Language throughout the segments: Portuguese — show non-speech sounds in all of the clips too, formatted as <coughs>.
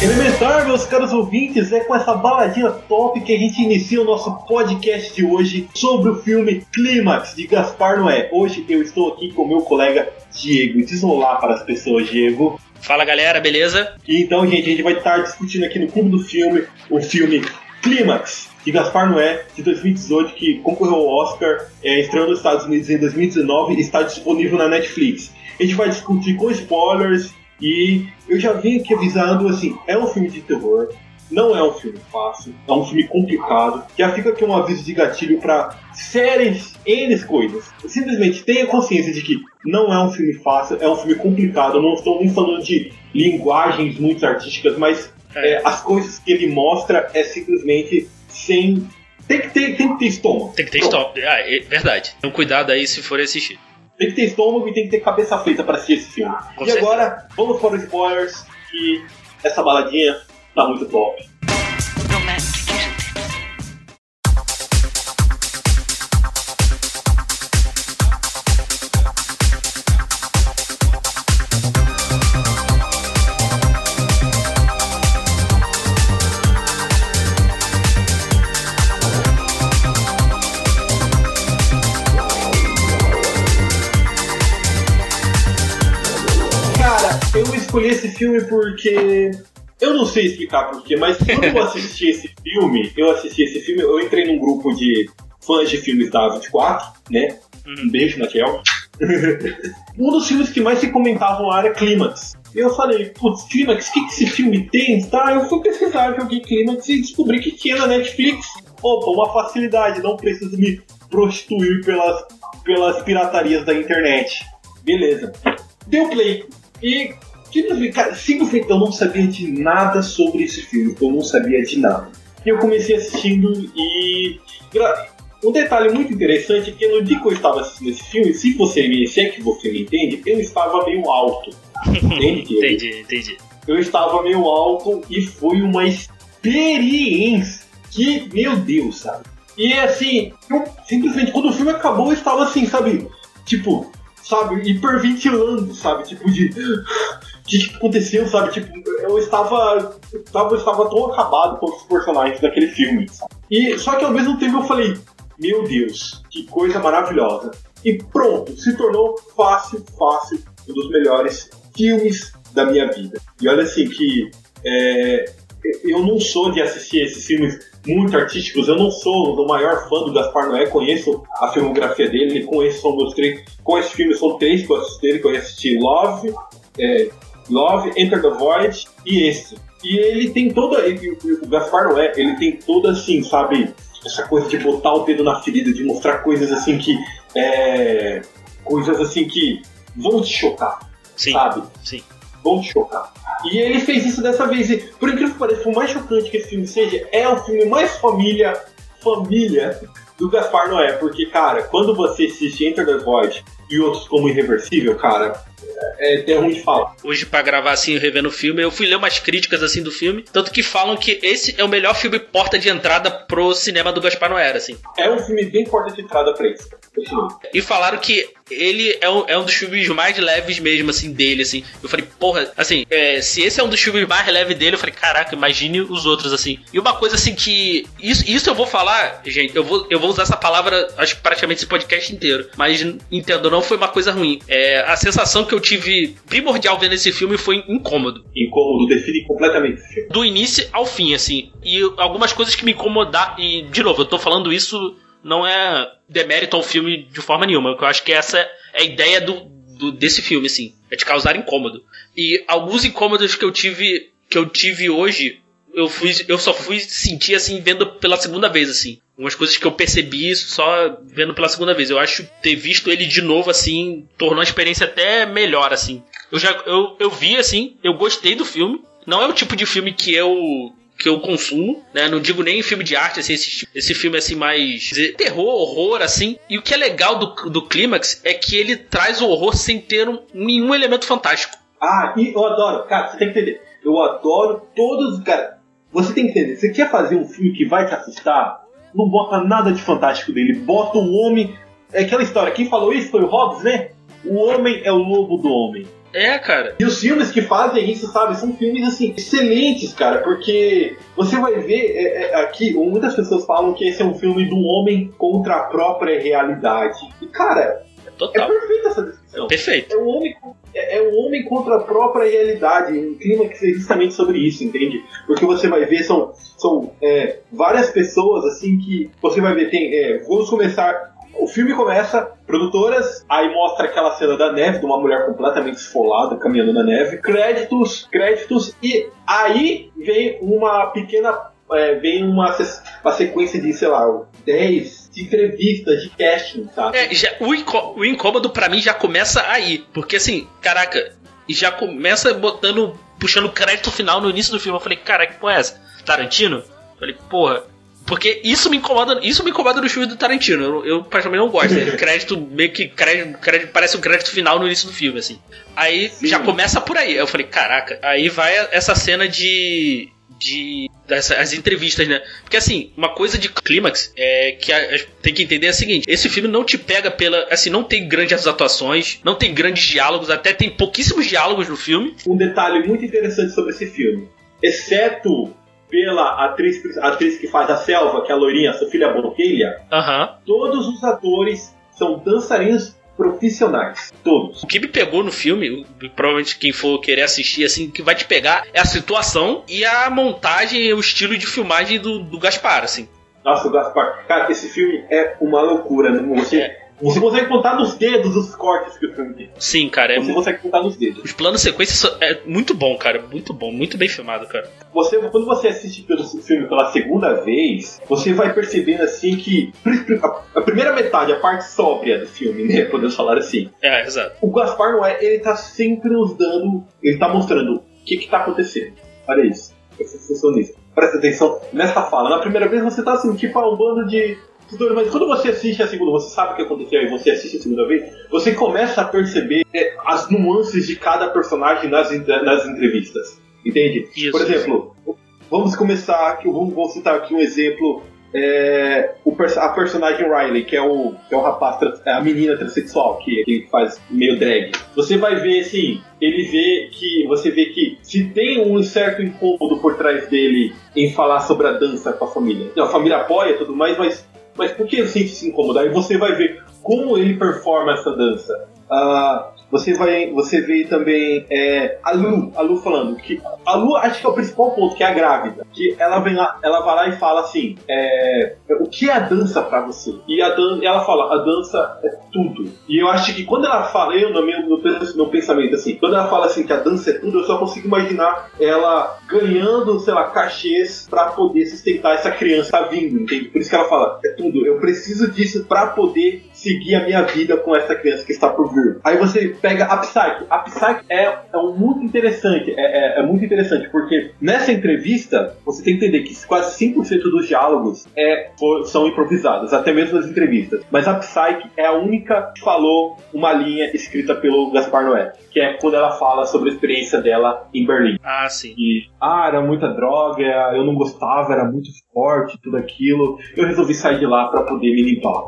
Elementar, meus caros ouvintes, é com essa baladinha top que a gente inicia o nosso podcast de hoje sobre o filme Clímax de Gaspar Noé. Hoje eu estou aqui com meu colega Diego. Diz olá para as pessoas, Diego. Fala galera, beleza? E então, gente, a gente vai estar discutindo aqui no Clube do Filme o filme Clímax de Gaspar Noé de 2018 que concorreu ao Oscar, é, estreou nos Estados Unidos em 2019 e está disponível na Netflix. A gente vai discutir com spoilers e eu já vim aqui avisando assim, é um filme de terror, não é um filme fácil, é um filme complicado. Já fica aqui um aviso de gatilho para séries, N coisas. Simplesmente tenha consciência de que não é um filme fácil, é um filme complicado. Eu não estou nem falando de linguagens muito artísticas, mas É. é, as coisas que ele mostra é simplesmente sem. Tem que ter, tem que ter estômago. Tem que ter stop. Ah, é verdade. Então cuidado aí se for assistir. Tem que ter estômago e tem que ter cabeça feita para assistir esse filme. E certeza. agora, vamos para os spoilers, que essa baladinha tá muito top. Filme porque. Eu não sei explicar porquê, mas quando eu assisti esse filme, eu assisti esse filme, eu entrei num grupo de fãs de filmes da 24, né? Uhum. Um beijo, Naquel. <laughs> um dos filmes que mais se comentavam lá era Clímax. E eu falei, putz, Clímax, o que, que esse filme tem? Tá, eu fui pesquisar, joguei Clímax e descobri que tinha na Netflix. Opa, uma facilidade, não preciso me prostituir pelas, pelas piratarias da internet. Beleza. Deu play. E simplesmente, cara, simplesmente eu não sabia de nada sobre esse filme. Eu não sabia de nada. E eu comecei assistindo e. Um detalhe muito interessante é que no dia que eu estava assistindo esse filme, se você me se é que você me entende, eu estava meio alto. Entende? <laughs> Entendi, entendi. eu estava meio alto e foi uma experiência que, meu Deus, sabe? E assim, eu simplesmente quando o filme acabou, eu estava assim, sabe? Tipo, sabe, hiperventilando, sabe? Tipo de. O que, que aconteceu, sabe? Tipo, eu estava. Eu estava, eu estava tão acabado com os personagens daquele filme, sabe? E só que ao mesmo tempo eu falei, meu Deus, que coisa maravilhosa. E pronto, se tornou fácil, fácil, um dos melhores filmes da minha vida. E olha assim que é, eu não sou de assistir esses filmes muito artísticos, eu não sou o maior fã do Gaspar Noé, conheço a filmografia dele, conheço são meus três, com esse filme são três que eu assisti dele, que eu assisti Love, é, Love, Enter the Void e esse. E ele tem toda, ele- o Gaspar Noé, ele tem toda assim, sabe, essa coisa de botar o dedo na ferida, de mostrar coisas assim que, é, coisas assim que vão te chocar, Sim, sabe? sim. Vão te chocar. E ele fez isso dessa vez. E, por incrível que pareça, por mais chocante que esse filme seja, é o filme mais família, família do Gaspar Noé. Porque, cara, quando você assiste Enter the Void e outros como Irreversível, cara, é é até ruim de falar. Hoje, pra gravar assim, revendo o filme, eu fui ler umas críticas assim do filme. Tanto que falam que esse é o melhor filme porta de entrada pro cinema do Gaspar Noé, assim. É um filme bem porta de entrada pra isso. E falaram que ele é um, é um dos filmes mais leves mesmo, assim, dele, assim. Eu falei, porra, assim, é, se esse é um dos filmes mais leves dele, eu falei, caraca, imagine os outros, assim. E uma coisa, assim, que... Isso, isso eu vou falar, gente, eu vou, eu vou usar essa palavra, acho que praticamente esse podcast inteiro. Mas, entendo, não foi uma coisa ruim. É, a sensação que eu tive primordial vendo esse filme foi incômodo. Incômodo define completamente. Do início ao fim, assim. E algumas coisas que me incomodaram. E, de novo, eu tô falando isso não é demérito ao filme de forma nenhuma. Eu acho que essa é a ideia do, do- desse filme, assim. É te causar incômodo. E alguns incômodos que eu tive. Que eu tive hoje eu fui, eu só fui sentir assim vendo pela segunda vez assim. Umas coisas que eu percebi só vendo pela segunda vez. Eu acho ter visto ele de novo assim tornou a experiência até melhor assim. Eu já eu, eu vi assim, eu gostei do filme. Não é o tipo de filme que eu que eu consumo, né? Não digo nem filme de arte, assim, esse, esse filme assim mais terror, horror, assim. E o que é legal do, do Clímax é que ele traz o horror sem ter um, nenhum elemento fantástico. Ah, e eu adoro, cara, você tem que entender. Eu adoro todos, cara. Você tem que entender. Você quer fazer um filme que vai te assustar? Não bota nada de fantástico dele. Bota um homem. É aquela história. Quem falou isso foi o Hobbes, né? O homem é o lobo do homem. É, cara. E os filmes que fazem isso, sabe, são filmes assim excelentes, cara, porque você vai ver é, é, aqui, muitas pessoas falam que esse é um filme do homem contra a própria realidade. E cara, total. é perfeita essa descrição. Perfeito. É o homem, é, é o homem contra a própria realidade. Um clima que é justamente sobre isso, entende? Porque você vai ver, são, são é, várias pessoas assim que você vai ver. Tem, é, vamos começar. O filme começa, produtoras, aí mostra aquela cena da neve, de uma mulher completamente esfolada caminhando na neve. Créditos, créditos, e aí vem uma pequena. é, vem uma, uma sequência de, sei lá, 10 de entrevistas, de casting, sabe? É, já, o, incó- o incômodo pra mim já começa aí. Porque assim, caraca, já começa botando. puxando crédito final no início do filme. Eu falei, caraca, que porra é essa? Tarantino? Eu falei, porra. Porque isso me incomoda, isso me incomoda no filme do Tarantino. Eu, eu praticamente não gosto. né? <laughs> crédito, meio que crédito, crédito, parece um crédito final no início do filme, assim. Aí Sim. já começa por aí. Eu falei, caraca. Aí vai essa cena de. de. Das, as entrevistas, né? Porque assim, uma coisa de clímax é que a, a- tem que entender é a seguinte: esse filme não te pega pela. Assim, não tem grandes atuações, não tem grandes diálogos, até tem pouquíssimos diálogos no filme. um detalhe muito interessante sobre esse filme. Exceto pela atriz, atriz que faz a selva, que é a loirinha, Sofia Bonquilha, Aham. todos os atores são dançarinos profissionais. Todos. O que me pegou no filme, provavelmente quem for querer assistir, assim, o que vai te pegar é a situação e a montagem, o estilo de filmagem do, do Gaspar, assim. Nossa, o Gaspar. Cara, esse filme é uma loucura. Né? Você, É. você consegue contar nos dedos os cortes que o filme tem. Sim, cara, é Você mu- consegue contar nos dedos. os planos sequências são- é muito bom, cara, muito bom, muito bem filmado, cara. Você, quando você assiste pelo filme pela segunda vez, você vai percebendo assim que a, primeira metade, a parte sóbria do filme, né? <laughs> Podemos falar assim. É, exato. O Gaspar Noé, ele tá sempre nos dando. Ele tá mostrando o que que tá acontecendo. Olha isso. Presta atenção nisso. Presta atenção nessa fala. Na primeira vez você tá assim, tipo, um bando de. Doidos, Mas quando você assiste a segunda, você sabe o que aconteceu e você assiste a segunda vez, você começa a perceber é, as nuances de cada personagem nas, nas entrevistas. Entende? Isso. Por exemplo, vamos começar aqui, vamos, citar aqui um exemplo. é, o a personagem Riley, que é o, que é o rapaz, é a menina transexual, que, que faz meio drag. Você vai ver assim, ele vê que. Você vê que se tem um certo incômodo por trás dele em falar sobre a dança com a família. A família apoia tudo mais, mas, mas por que sente esse incômodo? Aí você vai ver como ele performa essa dança. Ah, você vai você vê também é, a Lu a Lu falando que a Lu acho que é o principal ponto que é a grávida que ela vem lá ela vai lá e fala assim é, o que é a dança pra você? E a dan ela fala a dança é tudo. E eu acho que quando ela fala eu no meu, no, meu- pensamento assim quando ela fala assim que a dança é tudo eu só consigo imaginar ela ganhando sei lá cachês pra poder sustentar essa criança tá vindo entende? Por isso que ela fala é tudo eu preciso disso pra poder seguir a minha vida com essa criança que está por vir. Aí você pega a Psyche. A Psyche é, é um muito interessante. É, é- é muito interessante, porque nessa entrevista, você tem que entender que quase 5% dos diálogos é, são improvisados, até mesmo nas entrevistas. Mas a Psyche é a única que falou uma linha escrita pelo Gaspar Noé, que é quando ela fala sobre a experiência dela em Berlim. Ah, sim. E, ah, era muita droga, eu não gostava, era muito forte, tudo aquilo. Eu resolvi sair de lá pra poder me limpar.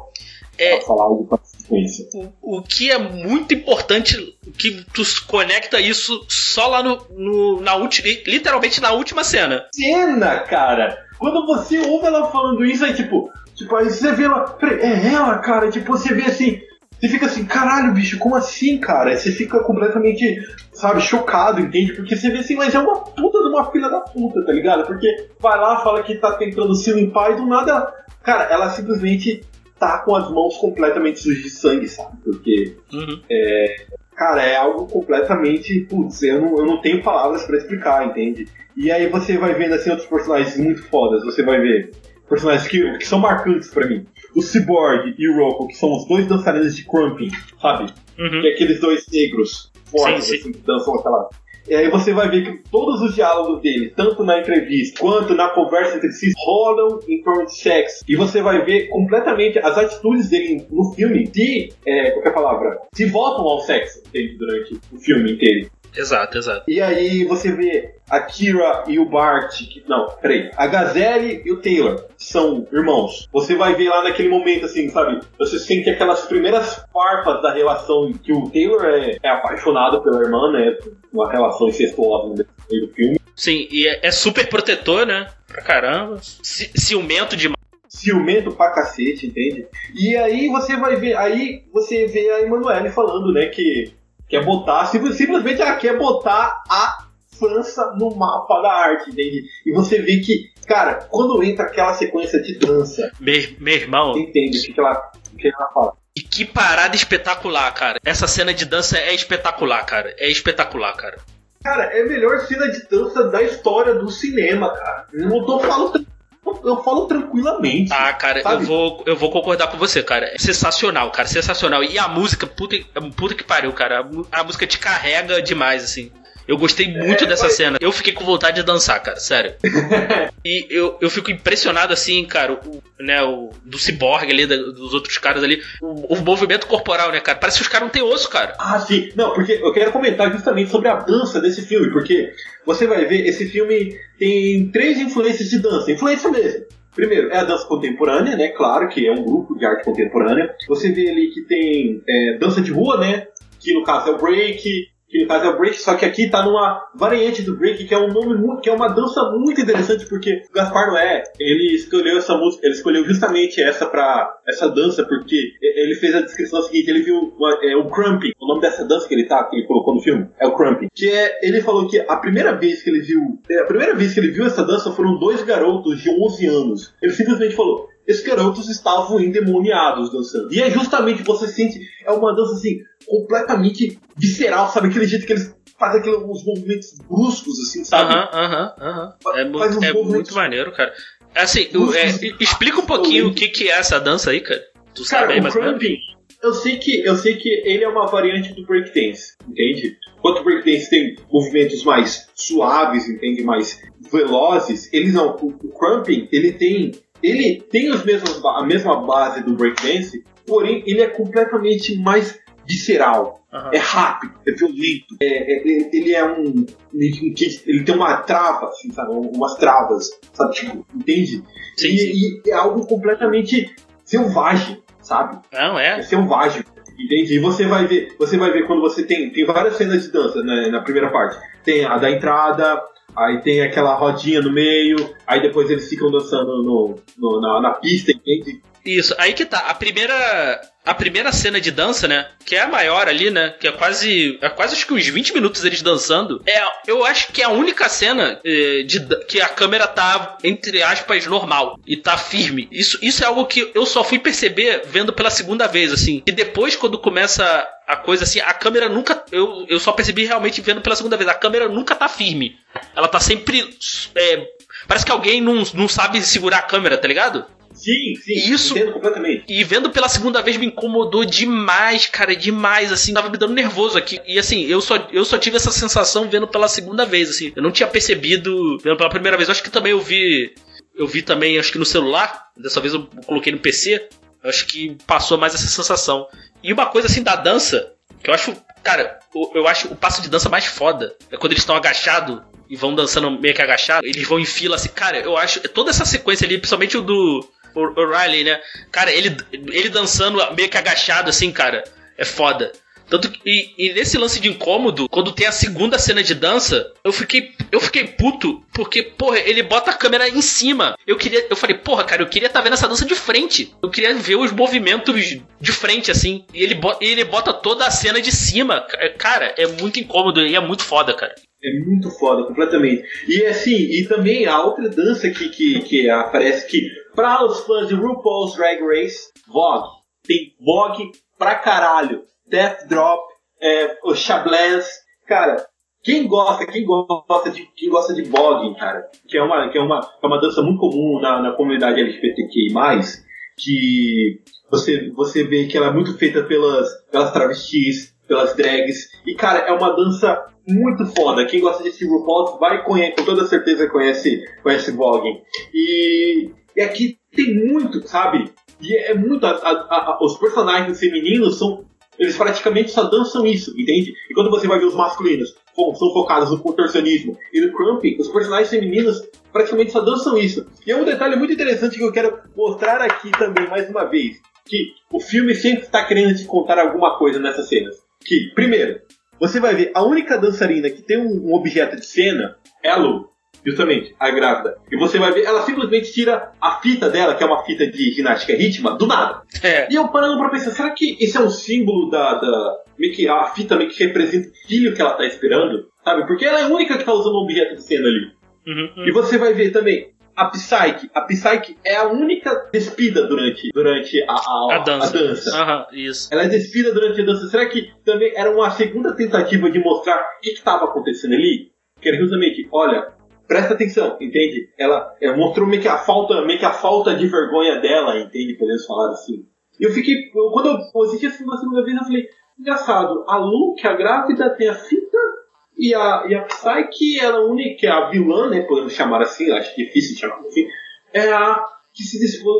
É, Pra falar algo com sequência. o, o que é muito importante, que tu conecta isso só lá no, no- na última, literalmente na última cena. Cena, cara! Quando você ouve ela falando isso, aí tipo, tipo, aí você vê ela. Peraí, é ela, cara? Tipo, você vê assim. Você fica assim, caralho, bicho, como assim, cara? Você fica completamente, sabe, chocado, entende? Porque você vê assim, mas é uma puta de uma filha da puta, tá ligado? Porque vai lá, fala que tá tentando se limpar e do nada ela. Cara, ela simplesmente tá com as mãos completamente sujas de sangue, sabe? Porque Uhum. cara, é algo completamente. Putz, eu não, eu não tenho palavras pra explicar, entende? E aí você vai vendo assim outros personagens muito fodas. Você vai ver personagens que, que são marcantes pra mim. O Cyborg e o Rocco, que são os dois dançarinos de Crumping, sabe? Uhum. Que é aqueles dois negros fortes, Sim, sim. assim, que dançam aquela. E aí você vai ver que todos os diálogos dele, tanto na entrevista quanto na conversa entre si, rolam em torno de sexo. E você vai ver completamente as atitudes dele no filme se, é, qualquer palavra, se voltam ao sexo durante o filme inteiro. Exato, exato. E aí você vê a Kira e o Bart, que, não, peraí, a Gazelle e o Taylor são irmãos. Você vai ver lá naquele momento, assim, sabe? Você sente aquelas primeiras farpas da relação que o Taylor é, é apaixonado pela irmã, né? Uma relação incestuosa no filme. Sim, e é, é super protetor, né? Pra caramba. Ci- ciumento demais. Ciumento pra cacete, entende? E aí você vai ver, aí você vê a Emanuele falando, né, que quer botar, sim- simplesmente ela quer botar a França no mapa da arte, entende? E você vê que, cara, quando entra aquela sequência de dança, Meu, meu irmão, você entende o que, que ela, o que ela fala. e que parada espetacular, cara. Essa cena de dança é espetacular, cara. É espetacular, cara. Cara, é a melhor cena de dança da história do cinema, cara. Não tô falando. Eu falo tranquilamente. Ah, cara, Sabe? eu vou, eu vou concordar com você, cara. É sensacional, cara, sensacional. E a música, puta, puta que pariu, cara. A música te carrega demais, assim. Eu gostei muito É, dessa mas- cena. Eu fiquei com vontade de dançar, cara, sério. <laughs> e eu, eu fico impressionado, assim, cara, o, né, o, do ciborgue ali, da- dos outros caras ali. O, o movimento corporal, né, cara? Parece que os caras não têm osso, cara. Ah, sim. Não, porque eu quero comentar justamente sobre a dança desse filme, porque você vai ver, esse filme tem três influências de dança. Influência mesmo. Primeiro, é a dança contemporânea, né? Claro que é um grupo de arte contemporânea. Você vê ali que tem é, dança de rua, né? Que no caso é o break. Que no caso é o break, só que aqui tá numa variante do break, que é um nome muito, que é uma dança muito interessante, porque o Gaspar Noé, ele escolheu essa música, ele escolheu justamente essa para essa dança, porque ele fez a descrição seguinte, ele viu uma- é, o crumping, o nome dessa dança que ele tá, que ele colocou no filme, é o crumping, que é, ele falou que a primeira vez que ele viu, é, a primeira vez que ele viu essa dança foram dois garotos de 11 anos. Ele simplesmente falou, esses garotos estavam endemoniados dançando. E é justamente, você sente, é uma dança assim, completamente visceral, sabe? Aquele jeito que eles fazem aqueles uns movimentos bruscos, assim, sabe? Aham, aham, aham. É, muito, é muito maneiro, cara. Assim, o- é, explica um pouquinho o que, que é essa dança aí, cara. Tu sabe Cara, aí o mais ou menos? crumping, eu sei que eu sei que ele é uma variante do breakdance, entende? Enquanto o breakdance tem movimentos mais suaves, entende? Mais velozes, eles não. O, o crumping, ele tem ele tem os mesmos, ba- a mesma base do breakdance, porém ele é completamente mais visceral. Aham. É rápido, é violento. É, é- é- ele é um. Ele, ele tem uma trava, assim, sabe? Umas travas, sabe? Tipo, entende? Sim, e, sim. e é algo completamente selvagem, sabe? Não, É é. selvagem. Entende? E você vai ver, você vai ver quando você tem, tem várias cenas de dança né, na primeira parte. Tem a da entrada, aí tem aquela rodinha no meio, aí depois eles ficam dançando no, no- na, na pista, entende? Isso, aí que tá. A primeira. A primeira cena de dança, né? Que é a maior ali, né? Que é quase. É quase acho que uns 20 minutos eles dançando. É, eu acho que é a única cena eh, de, que a câmera tá, entre aspas, normal. E tá firme. Isso, isso é algo que eu só fui perceber vendo pela segunda vez, assim. E depois, quando começa a coisa assim, a câmera nunca. Eu, eu só percebi realmente vendo pela segunda vez. A câmera nunca tá firme. Ela tá sempre. é, parece que alguém não, não sabe segurar a câmera, tá ligado? Sim, sim, Isso- entendo completamente. E vendo pela segunda vez me incomodou demais, cara, demais, assim, tava me dando nervoso aqui. E assim, eu só, eu só tive essa sensação vendo pela segunda vez, assim. Eu não tinha percebido vendo pela primeira vez. Eu acho que também eu vi. Eu vi também, acho que no celular. Dessa vez eu coloquei no PC. Eu acho que passou mais essa sensação. E uma coisa assim da dança, que eu acho. Cara, eu, eu acho o passo de dança mais foda. É quando eles estão agachados e vão dançando meio que agachados. Eles vão em fila assim. Cara, eu acho. Toda essa sequência ali, principalmente o do. O, Riley, né? Cara, ele, ele dançando meio que agachado assim, cara. É foda. Tanto que, e, e nesse lance de incômodo, quando tem a segunda cena de dança, eu fiquei, eu fiquei puto, porque, porra, ele bota a câmera em cima. Eu queria, eu falei, porra, cara, eu queria estar vendo essa dança de frente. Eu queria ver os movimentos de frente, assim. E ele, ele bota toda a cena de cima. Cara, é muito incômodo e é muito foda, cara. É muito foda, completamente. E assim, e também a outra dança que, que, que aparece que, para os fãs de RuPaul's Drag Race, Vogue. Tem Vogue pra caralho. Death Drop é, o. Cara, quem gosta, quem gosta de, quem gosta de bogging, cara, que é uma, que é uma, é uma dança muito comum na, na comunidade LGBTQI+, que você, você vê que ela é muito feita pelas, pelas travestis, pelas drags, e cara, é uma dança muito foda. Quem gosta de Steve RuPaul vai conhecer, com toda certeza conhece, conhece bogging. E, e aqui tem muito, sabe? E é muito. A, a, a, os personagens femininos são. Eles praticamente só dançam isso, entende? E quando você vai ver os masculinos, bom, são focados no contorcionismo e no crumping, os personagens femininos praticamente só dançam isso. E é um detalhe muito interessante que eu quero mostrar aqui também, mais uma vez. Que o filme sempre está querendo te contar alguma coisa nessas cenas. Que, primeiro, você vai ver a única dançarina que tem um, objeto de cena é a Lu. Justamente, a grávida. E você vai ver, ela simplesmente tira a fita dela, que é uma fita de ginástica rítmica, do nada. É. E eu parando pra pensar, será que esse é um símbolo da. da meio que a fita meio que representa o filho que ela tá esperando? Sabe? Porque ela é a única que tá usando um objeto de cena ali. Uhum, E você vai ver também a Psyche. A Psyche é a única despida durante, durante a, a, A dança. a dança. Aham, isso. Ela é despida durante a dança. Será que também era uma segunda tentativa de mostrar o que estava acontecendo ali? Que era justamente, olha, presta atenção, entende? Ela é, mostrou meio que a falta, meio que a falta de vergonha dela, entende? Podemos falar assim. E eu fiquei, eu- quando eu assisti esse filme a segunda vez, eu falei, engraçado, a Lu, que é a grávida, tem a fita e a, e a Psyche, ela é a única, é a vilã, né? Podemos chamar assim, acho difícil chamar assim, é a que se,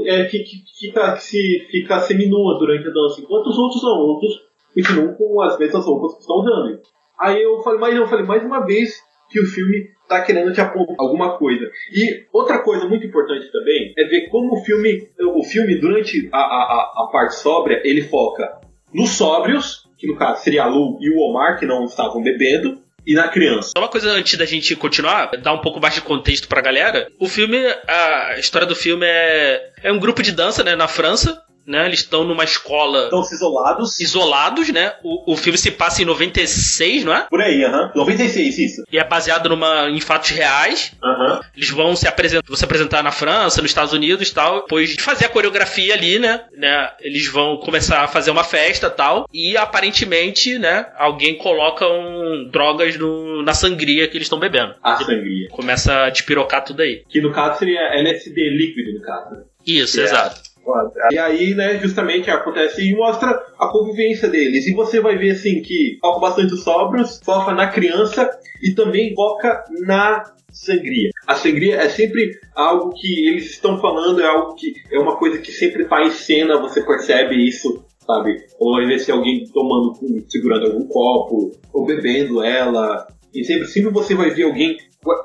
é, que, que, fica, que se fica seminua durante a dança, enquanto os outros não, outros continuam com as mesmas roupas que estão usando. Aí eu falei, mas eu falei mais uma vez que o filme tá querendo te apontar alguma coisa. E outra coisa muito importante também é ver como o filme, o filme durante a, a- a parte sóbria, ele foca nos sóbrios, que no caso seria a Lu e o Omar, que não estavam bebendo, e na criança. Só uma coisa antes da gente continuar, dar um pouco mais de contexto pra galera. O filme, a história do filme é, é um grupo de dança, né, na França, né? Eles estão numa escola Estão-se isolados. isolados, né? O, o filme se passa em 96, não é? Por aí, aham. 96, isso. E é baseado numa, em fatos reais. Aham. Eles vão se apresentar, vão se apresentar na França, nos Estados Unidos e tal. Depois de fazer a coreografia ali, né? né? Eles vão começar a fazer uma festa e tal. E aparentemente, né? Alguém coloca um, drogas no- na sangria que eles estão bebendo. A sangria. Começa a despirocar tudo aí. Que no caso seria LSD líquido, no caso. né? Isso, É. exato. E aí, né, justamente acontece e mostra a convivência deles. E você vai ver, assim, que foca bastante os sóbrios, foca na criança e também foca na sangria. A sangria é sempre algo que eles estão falando, é algo que é uma coisa que sempre tá em cena, você percebe isso, sabe? Ou às vezes alguém tomando, segurando algum copo, ou bebendo ela. E sempre, sempre você vai ver alguém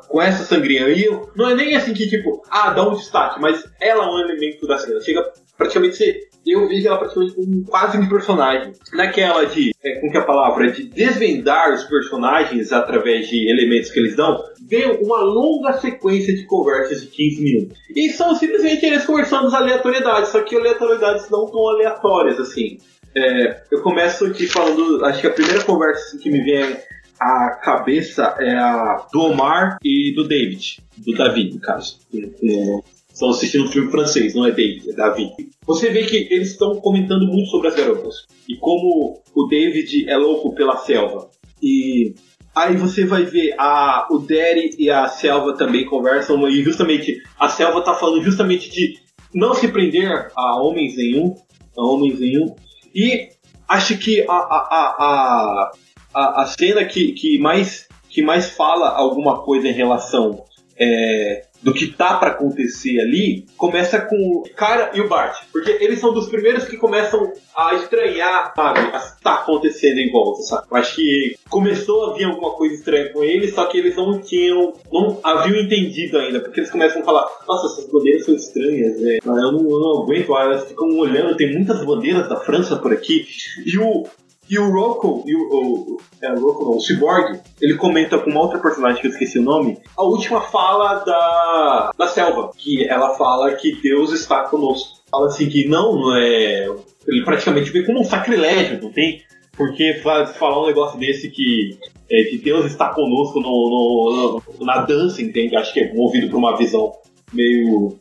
com- essa sangria. Eu- não é nem assim que, tipo, ah, dá um destaque, mas ela é um elemento da cena. Chega praticamente ser. Eu vejo ela praticamente como quase um personagem. Naquela de. É, com que a palavra? De desvendar os personagens através de elementos que eles dão, vem uma longa sequência de conversas de 15 minutos. E são simplesmente eles conversando as aleatoriedades, só que aleatoriedades não tão aleatórias assim. É, eu começo aqui falando. Acho que a primeira conversa assim, que me vem à cabeça é a do Omar e do David. Do Davi, no caso. É, Estão assistindo um filme francês, não é David, é Davi. Você vê que eles estão comentando muito sobre as garotas. E como o David é louco pela selva. E aí você vai ver a, o Derry e a selva também conversam. E justamente a selva tá falando justamente de não se prender a homens nenhum. A homens nenhum. E acho que a, a, a, a, cena que, que, mais, que mais fala alguma coisa em relação é, do que tá pra acontecer ali, começa com o cara e o Bart. Porque eles são dos primeiros que começam a estranhar, sabe, que tá acontecendo em volta, sabe? Eu acho que começou a vir alguma coisa estranha com eles, só que eles não tinham, não haviam entendido ainda, porque eles começam a falar, nossa, essas bandeiras são estranhas, né? eu, não, eu não aguento, elas ficam olhando, tem muitas bandeiras da França por aqui, e o, e o Rocco, e o, o, é, o Rocco não, o Cyborg, ele comenta com uma outra personagem que eu esqueci o nome, a última fala da, da selva, que ela fala que Deus está conosco. Fala assim que não, não é. Ele praticamente vê como um sacrilégio, não tem? Porque fa- falar um negócio desse que, é, que Deus está conosco no, no- no- na dança, entende? Acho que é movido por uma visão meio,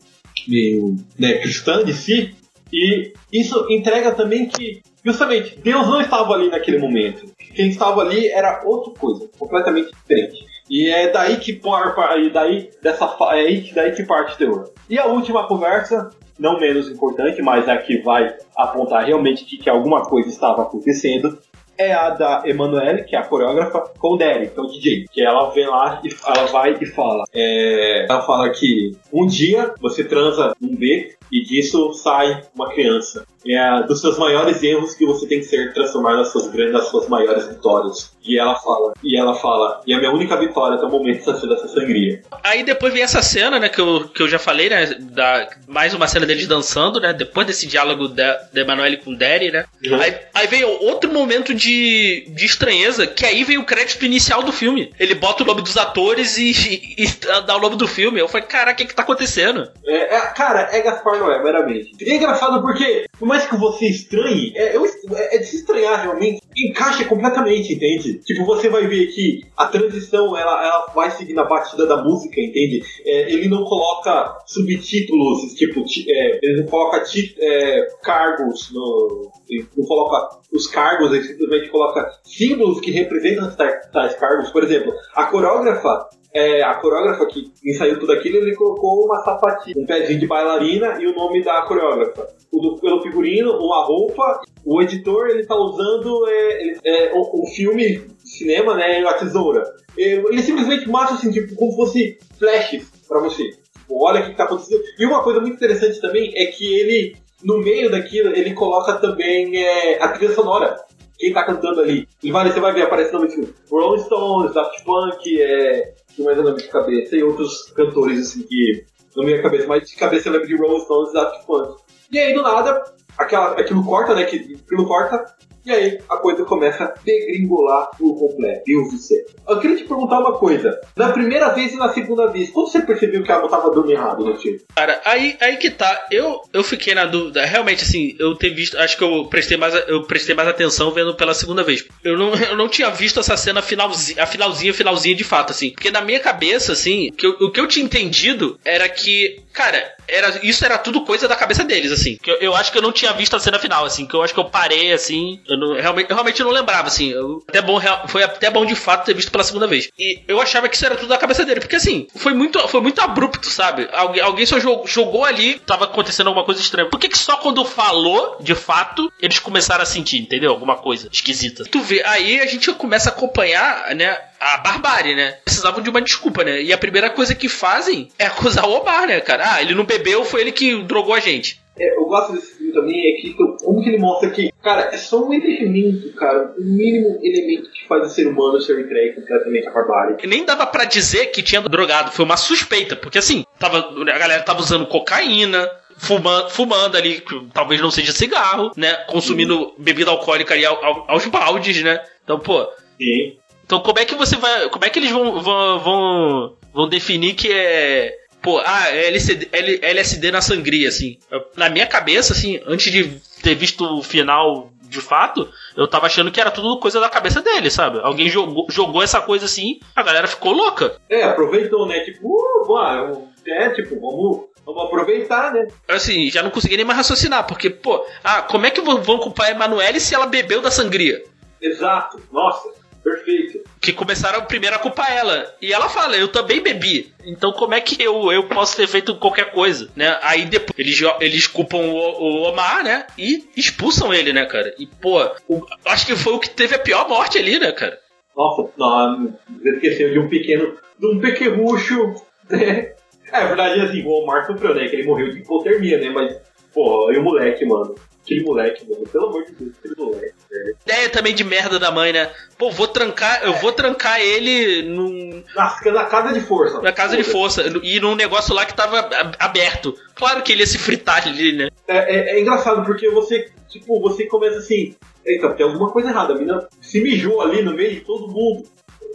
meio né, cristã de si. E isso entrega também que, justamente, Deus não estava ali naquele momento. Quem estava ali era outra coisa, completamente diferente. E é daí que e daí dessa é aí, daí que parte o terror. E a última conversa, não menos importante, mas a que vai apontar realmente que, que alguma coisa estava acontecendo, é a da Emanuele, que é a coreógrafa, com o Derek, que é o DJ. Que ela vem lá e ela vai e fala. é, ela fala que um dia você transa num beco e disso sai uma criança. É dos seus maiores erros que você tem que ser transformado nas suas grandes, nas suas maiores vitórias. E ela fala, e ela fala, e a minha única vitória até o momento está sendo essa sangria. Aí depois vem essa cena, né, que eu, que eu já falei, né? Da, mais uma cena deles dançando, né? Depois desse diálogo da, da Emanuele com Derry, né? Uhum. Aí, aí vem outro momento de, de estranheza, que aí vem o crédito inicial do filme. Ele bota o nome dos atores e, e, e dá o nome do filme. Eu falei, caraca, o que que tá acontecendo? É, é, cara, é Gaspar Noé, meramente. E é engraçado porque, por mais que você estranhe, é, é- é de se estranhar realmente, encaixa completamente, entende? Tipo, você vai ver que a transição, ela, ela vai seguir na batida da música, entende? É, ele não coloca subtítulos, tipo, ti- é, ele não coloca é, cargos, no, não coloca os cargos, ele simplesmente coloca símbolos que representam tais, cargos. Por exemplo, a coreógrafa é, a coreógrafa que ensaiou tudo aquilo, ele colocou uma sapatilha, um pezinho de bailarina e o nome da coreógrafa. O do, pelo figurino, ou a roupa, o editor ele tá usando é, é, o, o filme cinema, né, a tesoura. Ele simplesmente mostra assim, tipo, como se fosse flashes pra você. Tipo, olha o que tá acontecendo. E uma coisa muito interessante também é que ele, no meio daquilo, ele coloca também é, a trilha sonora quem tá cantando ali. E vai, você vai ver, aparece nome tipo Rolling Stones, Daft Punk, é, mais é nome de cabeça, e outros cantores assim que não me de cabeça, mas de cabeça eu lembro de Rolling Stones e Daft Punk. E aí do nada, aquela, aquilo corta, né? Que, aquilo corta, e aí a coisa começa a degringolar por completo. Deus do. Eu queria te perguntar uma coisa. Na primeira vez e na segunda vez, quando você percebeu que ela tava dando errado no time? Cara, aí, aí que tá. Eu, eu fiquei na dúvida. Realmente, assim, eu ter visto. Acho que eu prestei mais, eu prestei mais atenção vendo pela segunda vez. Eu não, eu não tinha visto essa cena finalzinha, a finalzinha, finalzinha de fato, assim. Porque na minha cabeça, assim, que eu- o que eu tinha entendido era que, cara, era, isso era tudo coisa da cabeça deles, assim. Eu, eu acho que eu não tinha visto a cena final, assim. Que eu acho que eu parei, assim. Eu, não- realmente, eu realmente não lembrava, assim. Eu- até bom, foi até bom de fato ter visto pela segunda vez. E eu achava que isso era tudo da cabeça dele. Porque, assim, foi muito, foi muito abrupto, sabe? Alguém, alguém só jogou, jogou ali, tava acontecendo alguma coisa estranha. Por que, que só quando falou, de fato, eles começaram a sentir, entendeu? Alguma coisa esquisita. Tu vê, aí a gente começa a acompanhar, né? A barbárie, né? Precisavam de uma desculpa, né? E a primeira coisa que fazem é acusar o Omar, né, cara? Ah, ele não bebeu, foi ele que drogou a gente. É, eu gosto desse também, é que como que ele mostra que, cara, é só um elemento, cara, um mínimo elemento que faz o ser humano ser entregue completamente à barbárie. E nem dava pra dizer que tinha drogado, foi uma suspeita, porque assim, tava, a galera tava usando cocaína, fumando, fumando ali, que talvez não seja cigarro, né? Consumindo bebida alcoólica ali ao- ao- aos baldes, né? Então, pô, Sim. então como é que você vai. Como é que eles vão, vão, vão, vão definir que é. Pô, ah, é LCD, L- LSD na sangria, assim. Eu- Na minha cabeça, assim, antes de ter visto o final de fato, eu tava achando que era tudo coisa da cabeça dele, sabe? Alguém jogou, jogou essa coisa assim, a galera ficou louca. É, aproveitou, né? Tipo, uh, vamos, é, tipo, vamos, vamos aproveitar, né? Assim, já não consegui nem mais raciocinar, porque, pô, ah, como é que vão culpar a Emanuele se ela bebeu da sangria? Exato. Nossa, perfeito. Que começaram primeiro a culpar ela. E ela fala, eu também bebi. Então como é que eu, eu posso ter feito qualquer coisa, né? Aí depois eles, eles culpam o, o Omar, né? E expulsam ele, né, cara? E, pô, o- acho que foi o que teve a pior morte ali, né, cara? Nossa, não, esqueceu de um pequeno, de um pequerrucho, né? É, verdade, assim, o Omar sofreu, né? Que ele morreu de hipotermia, né? Mas, pô, e o moleque, mano? Aquele moleque, mano, pelo amor de Deus, aquele moleque, velho. Ideia também de merda da mãe, né? Pô, vou trancar, eu vou trancar ele num, Na, na casa de força. na casa de força e num negócio lá que tava aberto. Claro que ele ia se fritar ali, né? É, é- é engraçado porque você, tipo, você começa assim, eita, tem alguma coisa errada, a mina se mijou ali no meio de todo mundo.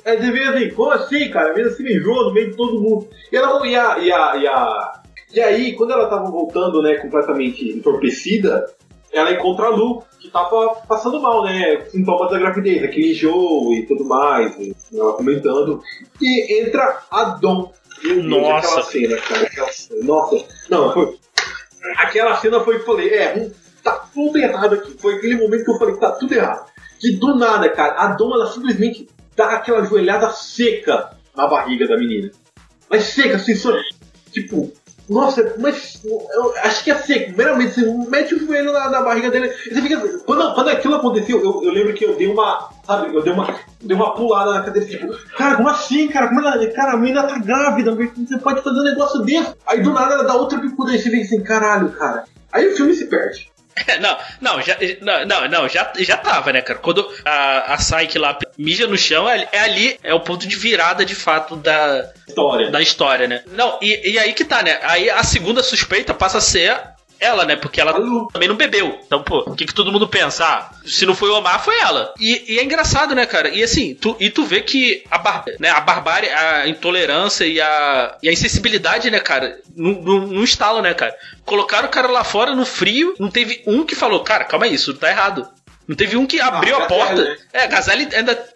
É de vez assim, como assim, cara? A mina se mijou no meio de todo mundo. E ela e a, e a, e a- E aí, quando ela tava voltando, né, completamente entorpecida, ela encontra a Lu, que tava passando mal, né? Sintomas da gravidez, aquele enjoo e tudo mais, ela comentando. E entra a Dom. Meu Deus, Nossa. aquela cena, cara. Aquela cena. Nossa. Não, foi. Aquela cena foi falei, é, tá tudo errado aqui. Foi aquele momento que eu falei que tá tudo errado. que do nada, cara, a dona ela simplesmente dá aquela joelhada seca na barriga da menina. Mas seca, assim, só, tipo, nossa, mas eu acho que é seco. Primeiramente, você mete o joelho na, na barriga dele. E você fica. Quando, quando aquilo aconteceu, eu, eu lembro que eu dei uma. Sabe, eu dei uma, dei uma pulada na cadeira, tipo, cara, como assim, cara? Como ela, cara, a menina tá grávida, você pode fazer um negócio desse. Aí do nada ela dá outra picuda e você fica assim, caralho, cara. Aí o filme se perde. <laughs> não, não, já, não, não, já, já tava, né, cara? Quando a, a Psyche lá mija no chão, é, é ali, é o ponto de virada de fato da, História. da história, né? Não, e, e aí que tá, né? Aí a segunda suspeita passa a ser ela, né? Porque ela também não bebeu. Então, pô, o que, que todo mundo pensa? Ah, se não foi o Omar, foi ela. E, e é engraçado, né, cara? E assim, tu, e tu vê que a, bar, né, a barbárie, a intolerância e a, e a insensibilidade, né, cara, não, instalam, né, cara? Colocaram o cara lá fora no frio, não teve um que falou, cara, calma aí, isso tá errado. Não teve um que abriu a Gazelle, porta. né? É, a Gazelle ainda.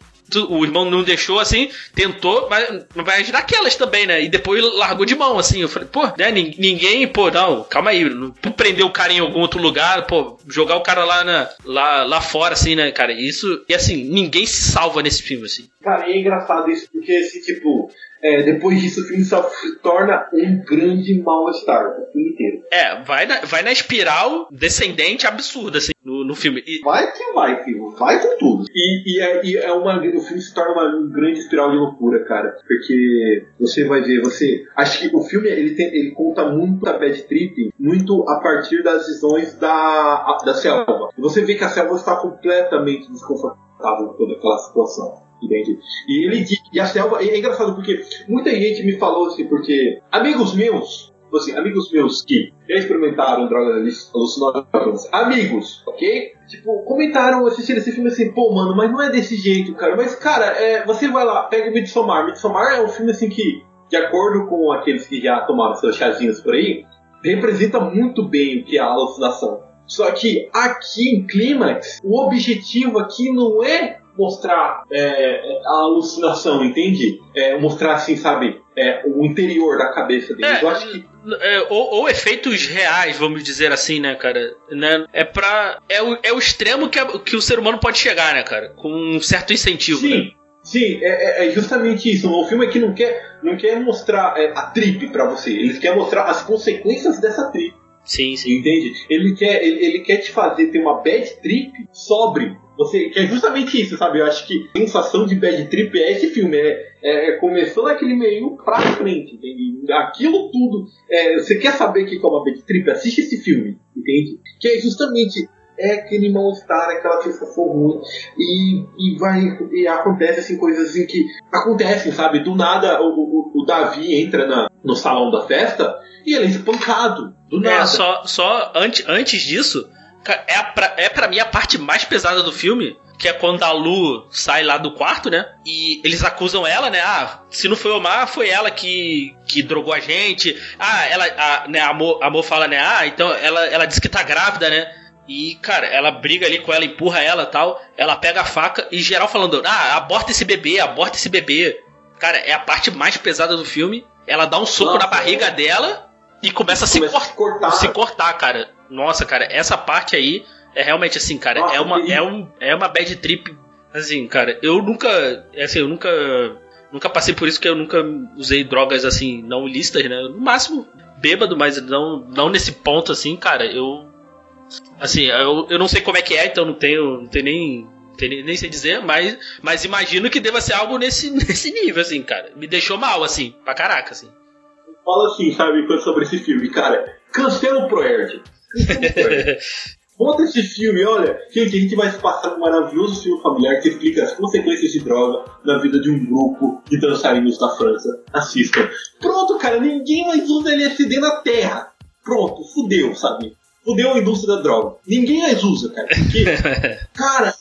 O irmão não deixou assim, tentou, mas mas naquelas também, né? E depois largou de mão, assim. Eu falei, pô, né? nin- Ninguém, pô, não, calma aí. Não prender o cara em algum outro lugar, pô, jogar o cara lá, na, lá, lá fora, assim, né, cara? Isso. E assim, ninguém se salva nesse filme, assim. Cara, é engraçado isso, porque assim, tipo, é, depois disso o filme só se torna um grande mal-estar o filme inteiro. É, vai na, vai na espiral descendente absurda, assim, no, no filme. E, Vai que vai, filho. Vai com tudo. E, e é, e é uma. O filme se torna uma, um grande espiral de loucura, cara. Porque você vai ver, você. Acho que o filme ele, tem, ele conta muito a bad trip, muito a partir das visões da, a- da selva. Você vê que a selva está completamente desconfortável com toda aquela situação. Entende? E ele e a selva é engraçado porque muita gente me falou assim, porque amigos meus, assim, amigos meus que já experimentaram drogas alucinógenas, amigos, ok? Tipo, comentaram, assistiram esse filme assim, pô, mano, mas não é desse jeito, cara. Mas, cara, é, você vai lá, pega o Midsommar. Midsommar é um filme assim que, de acordo com aqueles que já tomaram seus chazinhos por aí, representa muito bem o que é a alucinação. Só que aqui em Clímax, o objetivo aqui não é mostrar é, a alucinação, entende? É, mostrar assim, sabe, é, o interior da cabeça deles. É, Eu acho que É, ou, ou efeitos reais, vamos dizer assim, né, cara? Né? É pra. É o, é o extremo que, a- que o ser humano pode chegar, né, cara? Com um certo incentivo. né? Sim, sim, é, é- é justamente isso. O filme aqui não quer, não quer mostrar é, a trip pra você, ele quer mostrar as consequências dessa trip, Sim, sim. entende? Ele quer, ele, ele quer te fazer ter uma bad trip sobre. Você, que é justamente isso, sabe? Eu acho que a sensação de bad trip é esse filme. É, é, é começou naquele meio pra frente, entende? Aquilo tudo. é, você quer saber o que é uma bad trip? Assiste esse filme, entende? Que é justamente é aquele mal-estar, aquela sensação ruim. E, e vai. E acontece assim, coisas assim que acontecem, sabe? Do nada o, o, o Davi entra na, no salão da festa e ele é espancado. Do nada. É, só, só antes, antes disso, é, pra, é pra mim a parte mais pesada do filme, que é quando a Lu sai lá do quarto, né? E eles acusam ela, né? Ah, se não foi o Omar, foi ela que, que drogou a gente. Ah, ela, a, né, a Amor, a Amor fala, né? Ah, então ela, ela disse que tá grávida, né? E, cara, ela briga ali com ela, empurra ela tal. Ela pega a faca e geral falando: Ah, aborta esse bebê, aborta esse bebê. Cara, é a parte mais pesada do filme. Ela dá um soco Nossa, na barriga dela e começa a se Começa a cortar se cortar. se cortar, cara. Nossa, cara, essa parte aí é realmente assim, cara. Nossa, é, uma, e- é, um, é uma bad trip. Assim, cara, eu nunca. Assim, eu nunca. Nunca passei por isso, que eu nunca usei drogas assim, não ilícitas, né? No máximo, bêbado, mas não, não nesse ponto, assim, cara, eu. Assim, eu, eu não sei como é que é, então não tenho, não tenho nem. nem, sei dizer, mas, mas imagino que deva ser algo nesse, <laughs> nesse nível, assim, cara. Me deixou mal, assim, pra caraca, assim. Fala assim, sabe, sobre esse filme, cara. Cancela o Proerd. <laughs> Bota esse filme, olha. Gente, a gente vai passar um maravilhoso filme familiar que explica as consequências de droga na vida de um grupo de dançarinos da França. Assistam. Pronto, cara, ninguém mais usa LSD na Terra. Pronto, fudeu, sabe? Fudeu a indústria da droga. Ninguém mais usa, cara. Porque, <laughs> cara,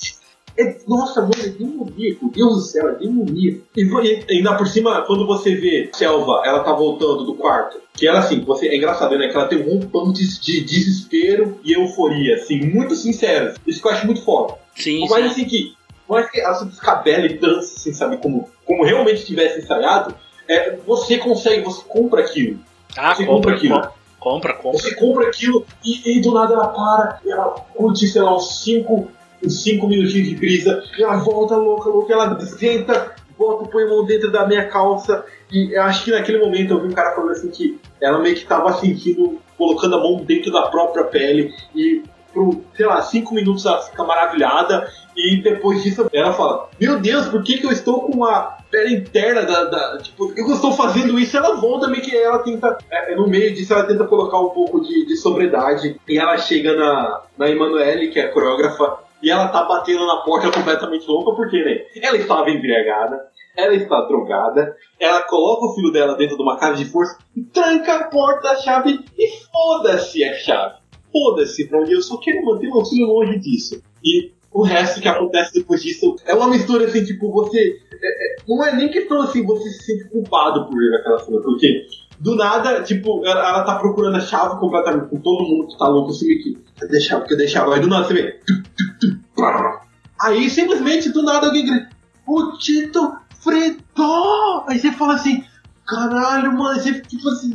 é, nossa, mano, é demoníaco. Deus do céu, é demoníaco. E, e ainda por cima, quando você vê Selva, ela tá voltando do quarto. Que ela, assim, você, é engraçado, né? Que ela tem um rompão de, de desespero e euforia, assim, muito sinceros. Isso que eu acho muito foda. Sim, sim. assim que, mais que ela se descabela e dança, assim, sabe? Como, como realmente tivesse ensaiado, é, você consegue, você compra aquilo. Ah, Você compra, compra aquilo. compra, compra, compra. Você compra aquilo e, e do nada ela para, e ela curte, sei lá, uns 5 uns 5 minutinhos de brisa, e ela volta louca, louca, ela senta, volta, põe a mão dentro da minha calça, e eu acho que naquele momento eu vi um cara falando assim que ela meio que tava sentindo, colocando a mão dentro da própria pele, e por, sei lá, 5 minutos ela fica maravilhada, e depois disso ela fala: Meu Deus, por que, que eu estou com uma pele interna da. da tipo, por que eu estou fazendo isso? Ela volta meio que ela tenta. É, no meio disso, ela tenta colocar um pouco de, de sobriedade. E ela chega na, na Emanuele, que é a coreógrafa, e ela tá batendo na porta completamente louca, porque, né? Ela estava embriagada, ela está drogada, ela coloca o filho dela dentro de uma caixa de força tranca a porta da chave e foda-se a chave. Foda-se onde eu só quero manter meu filho longe disso. E o resto que acontece depois disso é uma mistura assim, tipo, você. É, é, não é nem questão assim, você se sente culpado por ir naquela cena, porque do nada, tipo, ela, ela tá procurando a chave completamente com todo mundo que tá louco assim, que cadê a chave? Aí do nada você vê. Tu, tu, tu, aí simplesmente do nada alguém grita: O Tito fritou! Aí você fala assim. Caralho, mano, você tipo assim,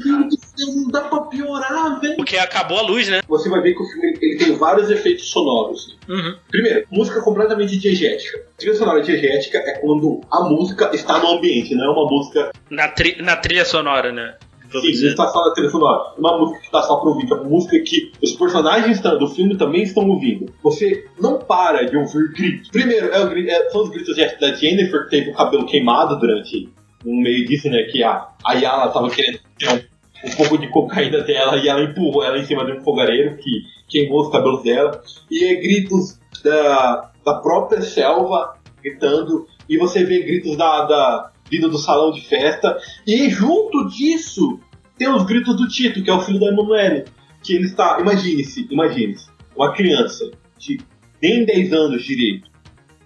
não dá pra piorar, velho. Porque acabou a luz, né? Você vai ver que o filme ele tem vários efeitos sonoros. Uhum. Primeiro, música completamente diegética. Trilha sonora diegética é quando a música está no ambiente, não é uma música. Na, tri na trilha sonora, né? Sim, não está só na trilha sonora. Uma música que está só para ouvir, é uma música que os personagens do filme também estão ouvindo. Você não para de ouvir gritos. Primeiro, é o, é, são os gritos da Jennifer que teve o cabelo queimado durante no meio disso, né, que a, a Yala tava querendo ter um, um pouco de cocaína dela e ela empurrou ela em cima de um fogareiro que queimou os cabelos dela. E é gritos da, da própria selva gritando, e você vê gritos da, da vindo do salão de festa, e junto disso tem os gritos do Tito, que é o filho da Emanuele, que ele está, imagine-se, imagine-se, uma criança de nem 10 anos direito,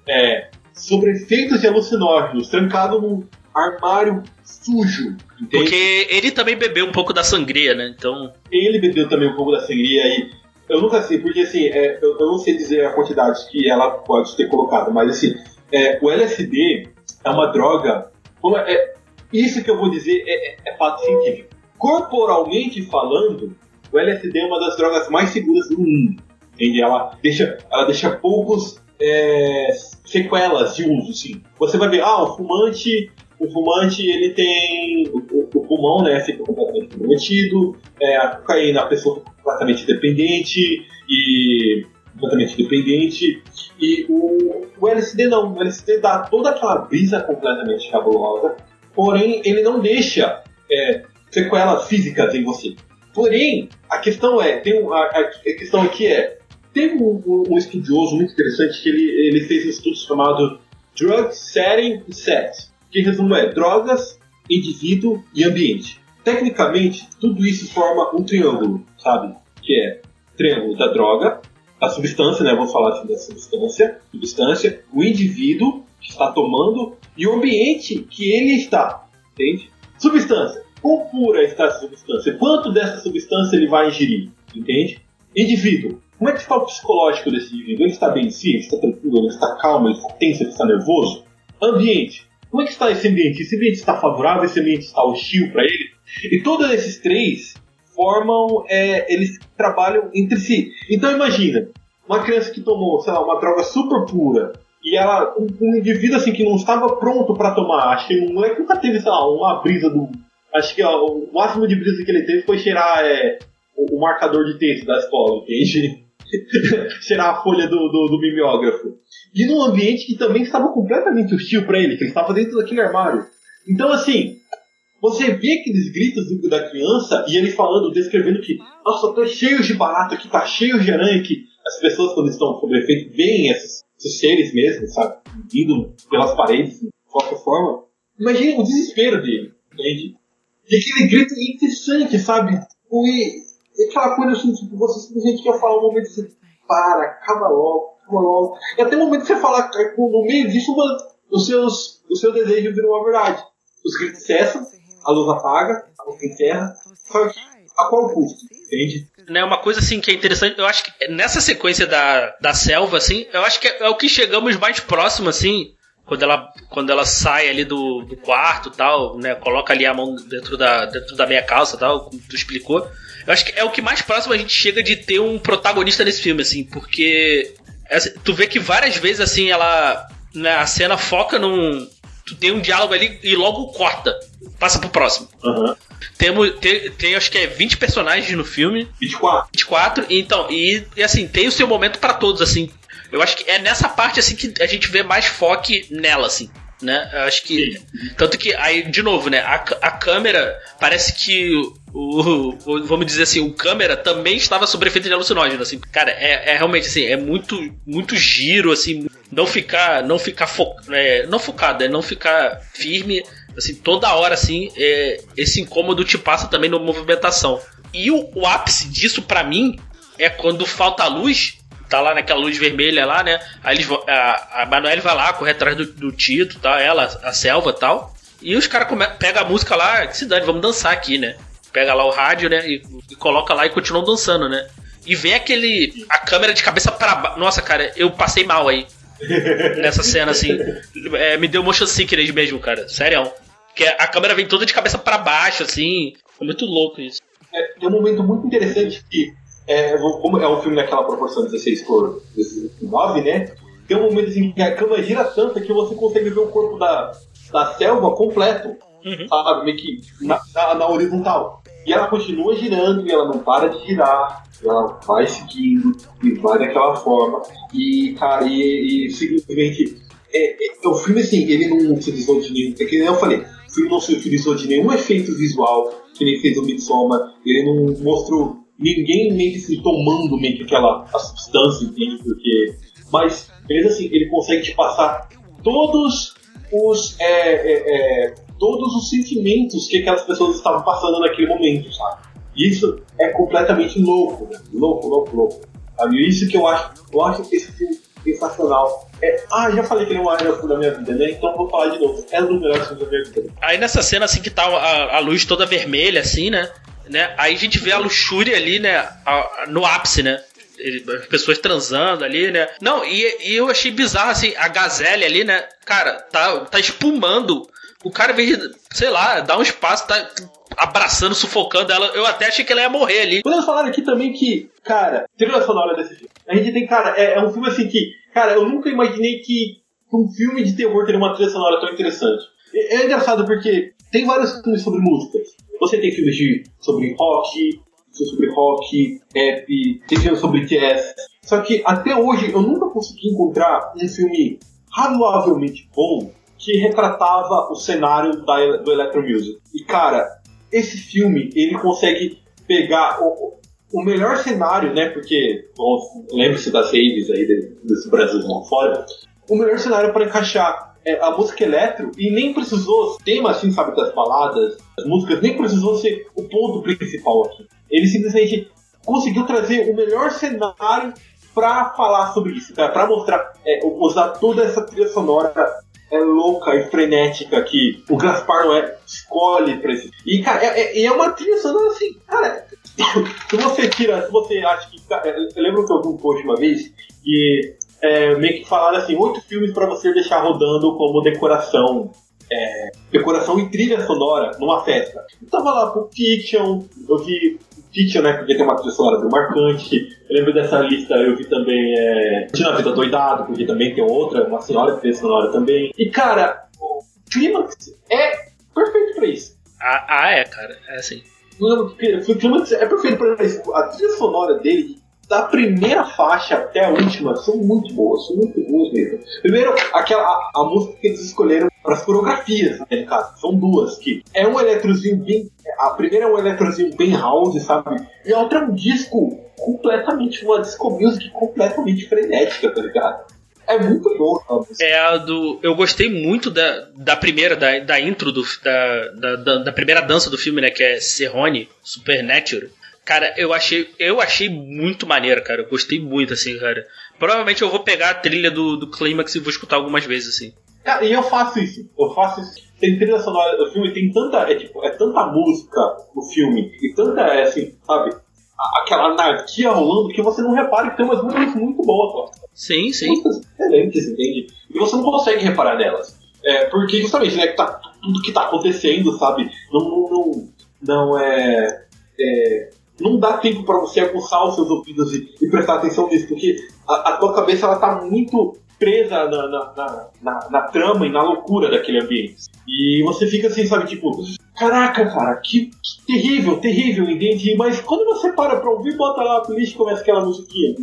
é, sobre efeitos de alucinógenos, trancado num, armário sujo. Entende? Porque ele também bebeu um pouco da sangria, né? Então. Ele bebeu também um pouco da sangria e. Eu nunca sei, porque assim, é, eu, eu, não sei dizer a quantidade que ela pode ter colocado, mas assim, é, o LSD é uma droga. É, é isso que eu vou dizer é, é, é fato científico. Corporalmente falando, o LSD é uma das drogas mais seguras do mundo. Entende? Ela deixa, ela deixa poucos é, sequelas de uso, sim. Você vai ver, ah, o fumante o fumante ele tem o, o, pulmão, né, fica completamente comprometido, é, a cocaína a pessoa fica completamente dependente e completamente dependente e o, o LSD não, o LSD dá toda aquela brisa completamente cabulosa, porém ele não deixa é, sequelas físicas em você. Porém, a questão é, tem a, a questão aqui é, tem um, um, um, estudioso muito interessante que ele, ele fez um estudo chamado Drug Setting Set que resumo é drogas, indivíduo e ambiente. Tecnicamente, tudo isso forma um triângulo, sabe? Que é triângulo da droga, a substância, né? Vamos falar assim da substância, substância, o indivíduo que está tomando e o ambiente que ele está, entende? Substância. Quão pura está essa substância? Quanto dessa substância ele vai ingerir, entende? Indivíduo. Como é que está o psicológico desse indivíduo? Ele está bem em si? Ele está tranquilo? Ele está calmo? Ele está tenso? Ele está nervoso? Ambiente. Como é que está esse ambiente? Esse ambiente está favorável? Esse ambiente está hostil para ele? E todos esses três formam, é, eles trabalham entre si. Então imagina, uma criança que tomou, sei lá, uma droga super pura e ela, um, um indivíduo assim que não estava pronto para tomar, acho que um moleque nunca teve, sei lá, uma brisa do, acho que ó, o máximo de brisa que ele teve foi cheirar é, o, o marcador de texto da escola, entende? <laughs> cheirar a folha do, do, do mimeógrafo e num ambiente que também estava completamente hostil para ele, que ele estava dentro daquele armário. Então, assim, você vê aqueles gritos do, da criança e ele falando, descrevendo que, nossa, tá cheio de barato aqui, tá cheio de aranha que as pessoas, quando estão sob efeito, veem esses, esses seres mesmo, sabe? Indo pelas paredes, de qualquer forma. Imagina o desespero dele, entende? E aquele grito incessante, sabe? E, e aquela coisa assim, tipo, você simplesmente quer falar um momento assim, para, acaba logo monólogo. E até o momento que você fala, no meio disso, uma, os seus, o seu desejo vira uma verdade. Os gritos cessam, a luz apaga, a luz encerra. A qual custo? Entende? Né, uma coisa assim que é interessante, eu acho que nessa sequência da, da selva, assim, eu acho que é, é o que chegamos mais próximo, assim, quando ela, quando ela sai ali do, do quarto tal, né? Coloca ali a mão dentro da, dentro da meia calça tal, como tu explicou. Eu acho que é o que mais próximo a gente chega de ter um protagonista nesse filme, assim, porque essa- tu vê que várias vezes assim ela. Né, a cena foca num. Tu tem um diálogo ali e logo corta. Passa pro próximo. Aham. Temos, tem, tem acho que é 20 personagens no filme. 24. 24, e então, e, e, assim, tem o seu momento pra todos, assim. Eu acho que é nessa parte, assim, que a gente vê mais foco nela, assim, né? Eu acho que. Tanto que, aí, de novo, né? A, a câmera, parece que o, o- Vamos dizer assim, o câmera também estava sob efeito de alucinógeno, assim. Cara, é, é realmente, assim, é muito, muito giro, assim. Não ficar. Não ficar fo, é, Não focado, é não ficar firme. Assim, toda hora, assim, é, esse incômodo te passa também na movimentação. E o, o ápice disso, pra mim, é quando falta a luz, tá lá naquela luz vermelha lá, né? Aí eles a, a Manoel vai lá, correr atrás do, do Tito, tá? Ela, a selva e tal. E os caras pegam a música lá, que se dane, vamos dançar aqui, né? Pega lá o rádio, né? E, e coloca lá e continuam dançando, né? E vem aquele. a câmera de cabeça pra baixo. Nossa, cara, eu passei mal aí. <laughs> Nessa cena, assim. É, me deu motion sickness mesmo, cara. Sério. Que a câmera vem toda de cabeça pra baixo, assim. É muito louco isso. É, tem um momento muito interessante que, é, como é um filme naquela proporção 16 por 9, né? Tem um momento assim que a câmera gira tanto que você consegue ver o corpo da, da selva completo, Uhum. sabe? Meio que na, na- na horizontal. E ela continua girando e ela não para de girar. Ela vai seguindo e vai daquela forma. E, cara, e, e simplesmente. É, é, o filme, assim, ele não se utilizou de nenhum. É que nem eu falei, o filme não se utilizou de nenhum efeito visual que nem fez o Midsommar. Ele não mostrou ninguém meio que se tomando meio que aquela a substância, entende? Porque. Mas, mesmo assim, ele consegue te passar todos os. é, é, é, todos os sentimentos que aquelas pessoas estavam passando naquele momento, sabe? Isso é completamente louco, né? louco, louco, louco. Sabe? Isso que eu acho, eu acho esse filme sensacional. É, ah, já falei que ele é um filme da minha vida, né? Então vou falar de novo. É um dos melhores filmes da minha vida. Aí nessa cena, assim, que tá a, a luz toda vermelha, assim, né? Né? Aí a gente vê a luxúria ali, né? a- a- no ápice, né? As pessoas transando ali, né? Não, e, e eu achei bizarro, assim, a gazelle ali, né? Cara, tá, tá espumando. O cara, vez de, sei lá, dar um espaço, tá abraçando, sufocando ela. Eu até achei que ela ia morrer ali. Podemos falar aqui também que, cara, trilha sonora desse filme. A gente tem, cara, é, é um filme assim que, cara, eu nunca imaginei que um filme de terror teria uma trilha sonora tão interessante. É, é engraçado porque tem vários filmes sobre músicas. Você tem filmes de, sobre rock, sobre rock, rap, tem filmes sobre jazz. Só que até hoje eu nunca consegui encontrar um filme razoavelmente bom que retratava o cenário da, do Electro Music. E cara, esse filme ele consegue pegar o, o melhor cenário, né? Porque lembre-se das raves aí de- desse Brasil lá fora. O melhor cenário para encaixar a música eletro e nem precisou tema assim, sabe, das baladas, das músicas, nem precisou ser o ponto principal aqui. Ele simplesmente conseguiu trazer o melhor cenário para falar sobre isso, para mostrar, é, usar toda essa trilha sonora é louca e frenética que o Gaspar Noé escolhe pra esse. E, cara, é, é- é uma trilha sonora assim, cara. <coughs> se você tira, se você acha que. cara, Eu lembro que eu vi um post uma vez que é, meio que falaram assim: oito filmes pra você deixar rodando como decoração. é, decoração e trilha sonora numa festa. Eu tava lá Pulp Fiction, eu vi Fiction, né? Porque tem uma trilha sonora bem marcante. Eu lembro dessa lista, eu vi também é, Tina Vida Doidado, porque também tem outra, uma senhora trilha sonora também. E cara, o Clímax é perfeito pra isso. Ah, ah, é, cara. É assim. Porque O Clímax é perfeito pra isso. A trilha sonora dele, da primeira faixa até a última, são muito boas, são muito boas mesmo. Primeiro, aquela, a, a música que eles escolheram para as coreografias, né, no caso, são duas, que é um eletrozinho bem. A primeira é um eletrozinho bem house, sabe? E a outra é um disco completamente, uma disco music completamente frenética, tá ligado? É muito bom, sabe? É a do. Eu gostei muito da, da primeira, da, da intro do, da, da, da primeira dança do filme, né? Que é Serrone, Supernatural. Cara, eu achei, eu achei muito maneiro, cara. Eu gostei muito, assim, cara. Provavelmente eu vou pegar a trilha do, do Climax e vou escutar algumas vezes, assim. Cara, e eu faço isso. Eu faço isso. Tem trilha sonora do filme, tem tanta, é, tipo, é tanta música no filme e tanta, é, assim, sabe, aquela anarquia rolando que você não repara que tem umas músicas muito boas, ó. Sim, sim. Músicas excelentes, entende? E você não consegue reparar nelas. É, porque justamente, né, que tá, tudo que tá acontecendo, sabe, não, não, não, não é, é, não dá tempo para você aguçar os seus ouvidos e, e prestar atenção nisso, porque a, a, tua cabeça ela tá muito presa na, na, na, na, na trama e na loucura daquele ambiente. E você fica assim, sabe, tipo, caraca, cara, que, que terrível, terrível, entende? Mas quando você para pra ouvir, bota lá a playlist e começa aquela musiquinha,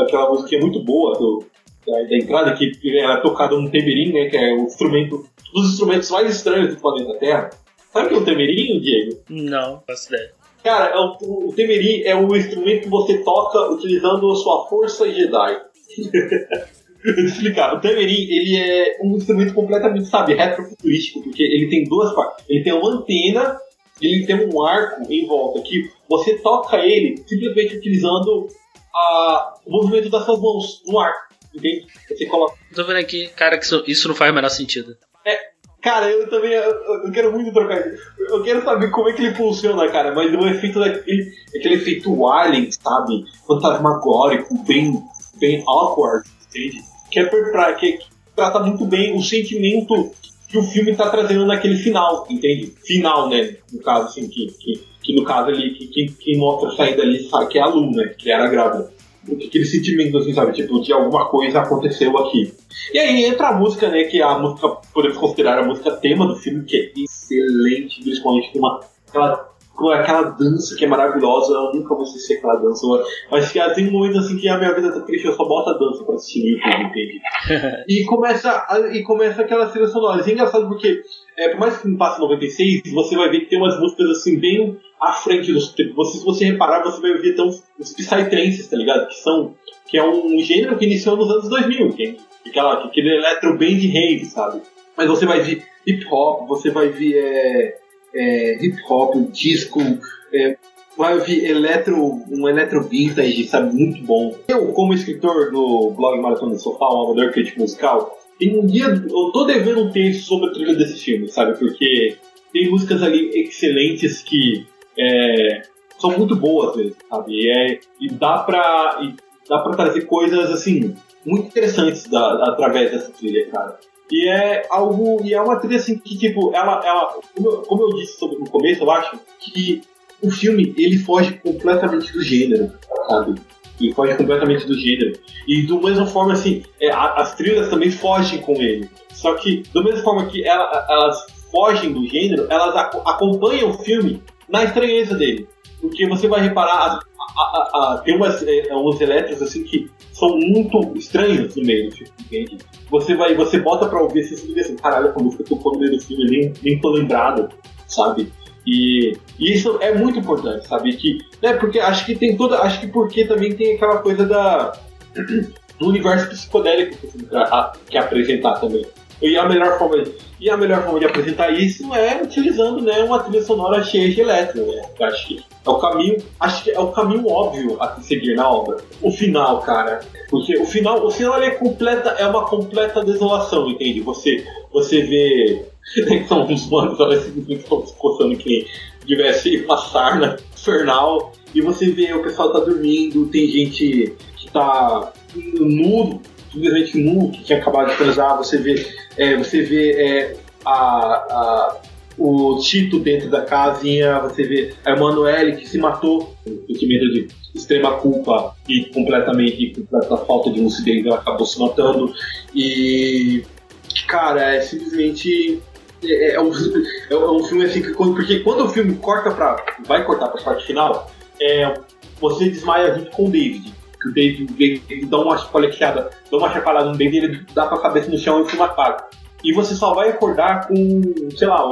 aquela musiquinha muito boa do, da, da entrada, que era tocada num temerim, né, que é o instrumento, um dos instrumentos mais estranhos do planeta Terra. Sabe o que é um temerim, Diego? Não, faço ideia. Cara, é o, o temerim é o instrumento que você toca utilizando a sua força Jedi. <laughs> Deixa eu explicar. O Temerim, ele é um instrumento completamente, sabe, retrofuturístico, porque ele tem duas partes. Ele tem uma antena ele tem um arco em volta que você toca ele simplesmente utilizando a, o movimento das suas mãos no ar. Entende? Você coloca. Tô vendo aqui, cara, que isso, isso não faz o menor sentido. É, cara, eu também eu, eu quero muito trocar. Eu quero saber como é que ele funciona, cara, mas o efeito daquele. aquele efeito alien, sabe? Fantasmagórico, bem, bem awkward, entende? Que é pra, que, que trata muito bem o sentimento que o filme tá trazendo naquele final, entende? Final, né? No caso, assim, que, que, que no caso ali, que, que, que mostra a saída ali, sabe, que é a Lu, né? Que era grávida. Aquele sentimento, assim, sabe? Tipo, de alguma coisa aconteceu aqui. E aí entra a música, né? Que é a música, podemos considerar a música tema do filme, que é excelente, principalmente com uma. Aquela, com aquela dança que é maravilhosa, eu nunca vou esquecer aquela dança. Mas que tem momentos assim que a minha vida tá triste, eu só boto a dança pra assistir no YouTube, entende? <laughs> e, começa, e começa aquela trilha sonora. Isso é engraçado porque, é, por mais que não passe 96, você vai ver que tem umas músicas assim bem à frente dos. Você, se você reparar, você vai ver então, os Psytrances, tá ligado? Que são. Que é um gênero que iniciou nos anos 2000, entende? Aquela, aquele electro band rave, sabe? Mas você vai ver hip hop, você vai ver é, é, hip hop, disco, é, vai ouvir eletro, um eletro vintage, sabe? Muito bom. Eu, como escritor do blog Maratona do Sofá, um amador crítico musical, tem um dia, eu tô devendo um texto sobre a trilha desse filme, sabe? Porque tem músicas ali excelentes que é, são muito boas mesmo, sabe? E, é, e dá pra. E dá pra trazer coisas assim muito interessantes da- através dessa trilha, cara. E é algo. E é uma trilha assim que, tipo, ela. ela como, eu, como eu disse sobre, no começo, eu acho que o filme ele foge completamente do gênero, sabe? Ele foge completamente do gênero. E do mesma forma, assim, é, a- as trilhas também fogem com ele. Só que, da mesma forma que ela- elas fogem do gênero, elas ac- acompanham o filme na estranheza dele. Porque você vai reparar, a- a- a- tem umas, é, uns elétricos assim que são muito estranhos no meio do filme, entende? Você vai, você bota pra ouvir assim, você assim, caralho, a música tocou no do filme, nem, nem tô lembrado, sabe? E, e isso é muito importante, sabe? Que, né, porque acho que tem toda. Acho que porque também tem aquela coisa da. <clears throat> do universo psicodélico que, o filme tra- a- quer apresentar também. E a melhor forma de, e a melhor forma de apresentar isso é utilizando né, uma trilha sonora cheia de eletro, né? Acho que é o caminho, acho que é o caminho óbvio a se seguir na obra. O final, cara, porque o final, o final é completa, é uma completa desolação, entende? Você, você vê <laughs> são uns manos olha, simplesmente estão se coçando que nem tivesse uma sarna infernal e você vê o pessoal tá dormindo, tem gente que tá nu, simplesmente nu, que tinha acabado de transar, você vê, é, você vê é, a, a- o Tito dentro da casinha, você vê a Emanuele que se matou, com sentimento de extrema culpa e completamente completa falta de lucidez, ela acabou se matando e cara, é simplesmente é, é um, é um filme assim que porque quando o filme corta pra. vai cortar pra parte final, é, você desmaia junto com o David. Que o dá uma chacoalhada, dá uma chacoalhada no David, ele dá com a cabeça no chão e o filme apaga. E você só vai acordar com, sei lá,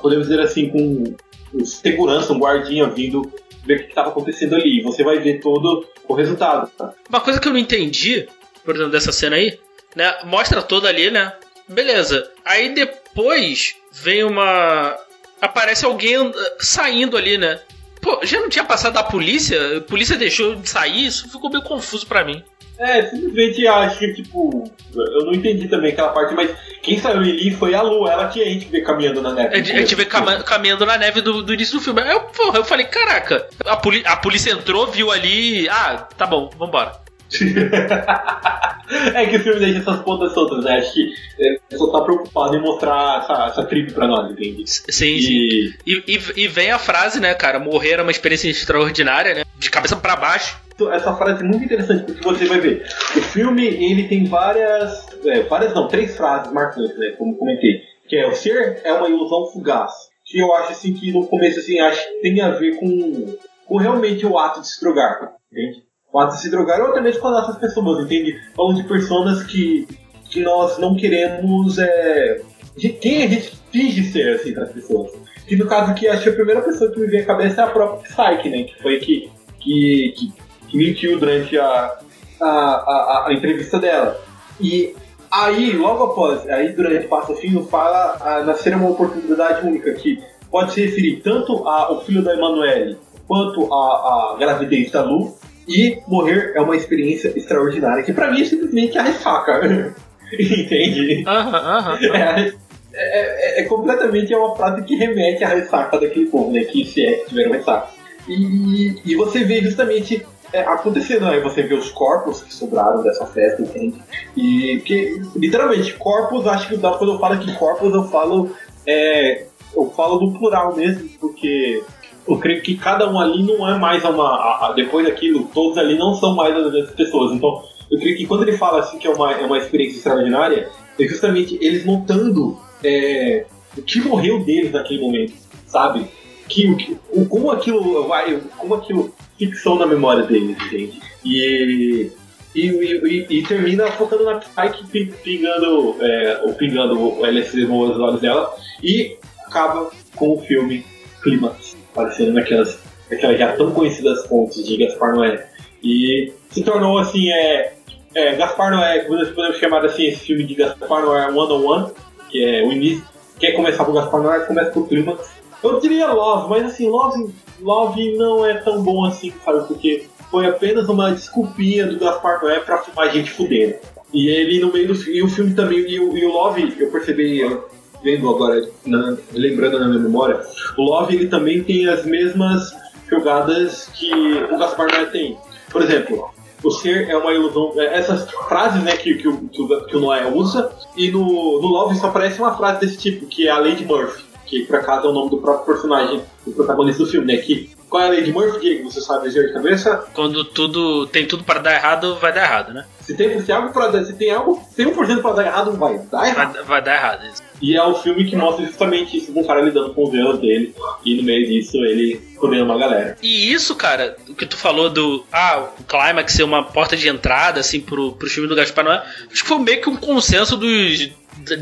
podemos dizer assim, com segurança, um guardinha vindo ver o que estava acontecendo ali. E você vai ver todo o resultado. Tá? Uma coisa que eu não entendi, por exemplo, dessa cena aí, né? Mostra toda ali, né? Beleza. Aí depois vem uma. Aparece alguém saindo ali, né? Pô, já não tinha passado da polícia? A polícia deixou de sair? Isso ficou meio confuso pra mim. É, simplesmente acho que, tipo, eu não entendi também aquela parte, mas quem saiu ali foi a Lu, ela que a gente vê caminhando na neve. A gente- vê cama- caminhando na neve do, do início do filme. Eu, porra, eu falei, caraca, a, poli- a polícia entrou, viu ali. Ah, tá bom, vambora. <laughs> É que o filme deixa essas pontas soltas, né? Acho que é, só tá preocupado em mostrar essa, essa tribo pra nós, entende? Sim, sim. E E, e, e vem a frase, né, cara? Morrer é uma experiência extraordinária, né? De cabeça pra baixo. essa frase é muito interessante, porque você vai ver. O filme, ele tem várias. é, várias não, três frases marcantes, né? Como comentei. Que é o ser é uma ilusão fugaz. Que eu acho assim que no começo assim, acho que tem a ver com, com realmente o ato de se drogar. Entende? De se drogar ou até mesmo com as nossas pessoas, entende? Falando de personas que, que nós não queremos. É, de quem a gente finge ser assim para as pessoas. Que no caso que acho que a primeira pessoa que me vem à cabeça é a própria Psyche, né? Que foi que, que, que, que mentiu durante a, a, a, a entrevista dela. E aí, logo após, aí durante o patrocínio fala a nascer uma oportunidade única que pode se referir tanto ao filho da Emanuele quanto à gravidez da Lu. E morrer é uma experiência extraordinária, que pra mim é simplesmente a ressaca. <laughs> Entende? Aham, aham. É, é, é- é completamente uma frase que remete à ressaca daquele povo, né? Que se é que tiveram ressaca. E, e você vê justamente é, acontecendo, aí você vê os corpos que sobraram dessa festa, entende? E que, literalmente, corpos, acho que quando eu falo aqui corpos, eu falo. é, eu falo do plural mesmo, porque eu creio que cada um ali não é mais uma. a- a- depois daquilo, todos ali não são mais as mesmas pessoas. Então, eu creio que quando ele fala assim que é uma, é uma experiência extraordinária, é justamente eles notando é, o que morreu deles naquele momento, sabe? Que, que- o, como aquilo vai, como aquilo fixou na memória deles, entende? E, e, e, e- termina focando na Spike pi- pingando, é, ou pingando o LSD nos olhos dela e acaba com o filme Clímax, aparecendo naquelas, naquelas já tão conhecidas fontes de Gaspar Noé. E se tornou assim, é, é, Gaspar Noé, podemos chamar assim esse filme de Gaspar Noé 101, que é o início. Quer começar por Gaspar Noé, começa por Clímax. Eu diria Love, mas assim, Love, Love não é tão bom assim, sabe? Porque foi apenas uma desculpinha do Gaspar Noé pra filmar gente fudendo. E ele no meio do e o filme também, e o, e o Love, eu percebi, eu vendo agora, na- lembrando na minha memória, o Love ele também tem as mesmas jogadas que o Gaspar Noé tem. Por exemplo, o ser é uma ilusão. é, Essas frases né, que, que, o, que, o, Noé usa, e no, no Love só aparece uma frase desse tipo, que é a Lady Murphy, que por acaso é o nome do próprio personagem, do protagonista do filme, né? Que, qual é a Lady Murphy, Diego? Você sabe dizer de cabeça? Quando tudo tem tudo para dar errado, vai dar errado, né? Se tem, se algo pra dar, se tem algo, tem 1% pra dar errado, vai dar errado. Vai, vai dar errado. isso. E é um filme que mostra justamente isso, o cara lidando com os erros dele, e no meio disso ele comendo uma galera. E isso, cara, o que tu falou do. Ah, o Climax ser uma porta de entrada, assim, pro, pro filme do Gaspar Noé, acho que foi meio que um consenso dos.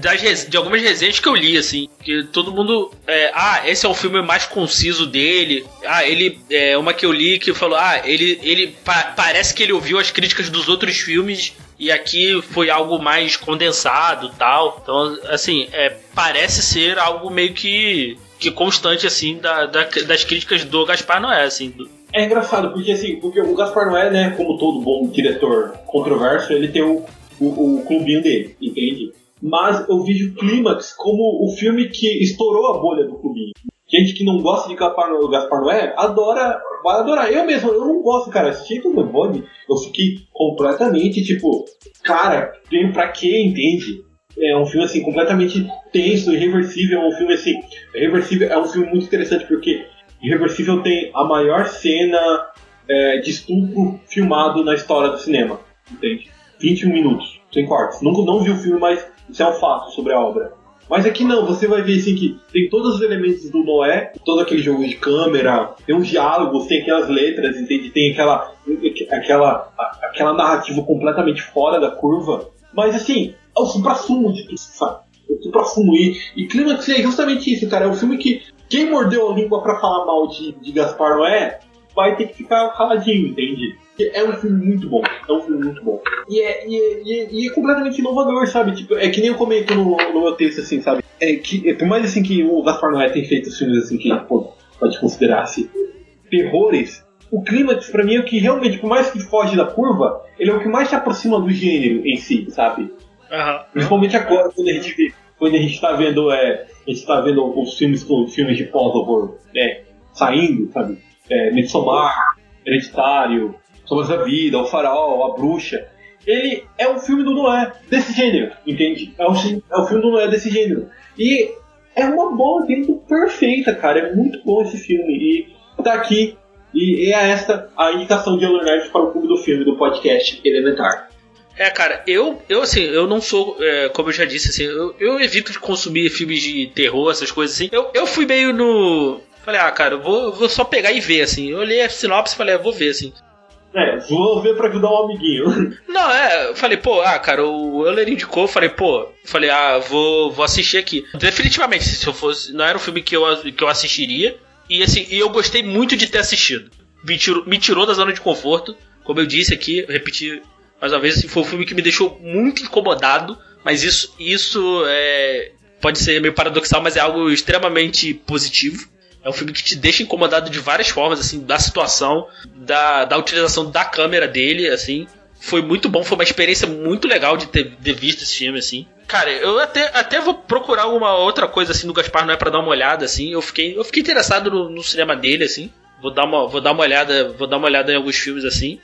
Das, de algumas resenhas que eu li, assim, que todo mundo. é, ah, esse é o filme mais conciso dele. Ah, ele. É uma que eu li que falou: ah, ele. ele pa- parece que ele ouviu as críticas dos outros filmes e aqui foi algo mais condensado tal. Então, assim, é, parece ser algo meio que. que constante, assim, da, da- das críticas do Gaspar Noé, assim. do- É engraçado, porque assim, porque o Gaspar Noé, né, como todo bom diretor controverso, ele tem o, o, o clubinho dele, entende? Mas eu vejo o Clímax como o filme que estourou a bolha do clubinho. Gente que não gosta de Gaspar, Gaspar Noé adora, vai adorar. Eu mesmo, eu não gosto, cara. Assisti o Bond, eu fiquei completamente tipo, cara, veio pra quê, entende? É um filme assim completamente tenso, irreversível, é um filme assim, irreversível é um filme muito interessante porque Irreversível tem a maior cena é, de estupro filmado na história do cinema, entende? 21 minutos, sem cortes. Nunca não vi o filme, mas isso é um fato sobre a obra. Mas aqui não, você vai ver assim que tem todos os elementos do Noé, todo aquele jogo de câmera, tem uns diálogos, tem aquelas letras, entende? Tem aquela, aquela, aquela narrativa completamente fora da curva. Mas assim, é o supra-sumo de tudo, sabe? É o supra-sumo. E, e Clímax é justamente isso, cara. É um filme que quem mordeu a língua pra falar mal de, de Gaspar Noé vai ter que ficar caladinho, entende? É um filme muito bom, é um filme muito bom. E é, e é, e é- e é completamente inovador, sabe? Tipo, é que nem eu comento no, no meu texto, assim, sabe? É que, é, por mais assim que o Gaspar Noé tem feito os filmes assim que pô, pode considerar-se terrores, o Clímax, pra mim, é o que realmente, por mais que foge da curva, ele é o que mais se aproxima do gênero em si, sabe? Principalmente agora, quando a gente vê, quando a gente tá vendo, é, a gente tá vendo os filmes os filmes de pós-horror, né, saindo, sabe? É, Midsommar, Hereditário, Sombras da Vida, O Farol, A Bruxa. ele é um filme do Noé desse gênero, entende? É um, é um filme do Noé desse gênero. E é uma bola dentro perfeita, cara. É muito bom esse filme. E tá aqui. E é esta a indicação de Leonardo para o clube do filme do podcast Elementar. É, cara, eu, eu assim, eu não sou, é, como eu já disse, assim, eu, eu evito de consumir filmes de terror, essas coisas assim. Eu, eu fui meio no. Falei, ah, cara, eu vou, vou só pegar e ver, assim. Eu olhei a sinopse e falei, ah, vou ver, assim. É, vou ver pra ajudar um amiguinho. <laughs> Não, é, eu falei, pô, ah, cara, o Euler indicou, eu falei, pô, falei, ah, vou, vou assistir aqui. Definitivamente, se eu fosse, não era um filme que eu, que eu assistiria. E assim, e eu gostei muito de ter assistido. Me tirou, me tirou da zona de conforto. Como eu disse aqui, eu repeti mais uma vez, assim, foi um filme que me deixou muito incomodado. Mas isso, isso é, pode ser meio paradoxal, mas é algo extremamente positivo. É um filme que te deixa incomodado de várias formas, assim, da situação, da, da utilização da câmera dele, assim. Foi muito bom, foi uma experiência muito legal de ter, ter visto esse filme, assim. Cara, eu até, até vou procurar alguma outra coisa, assim, do Gaspar Noé pra dar uma olhada, assim. Eu fiquei, eu fiquei interessado no, no cinema dele, assim. Vou dar, uma, vou dar uma olhada, vou dar uma olhada em alguns filmes, assim.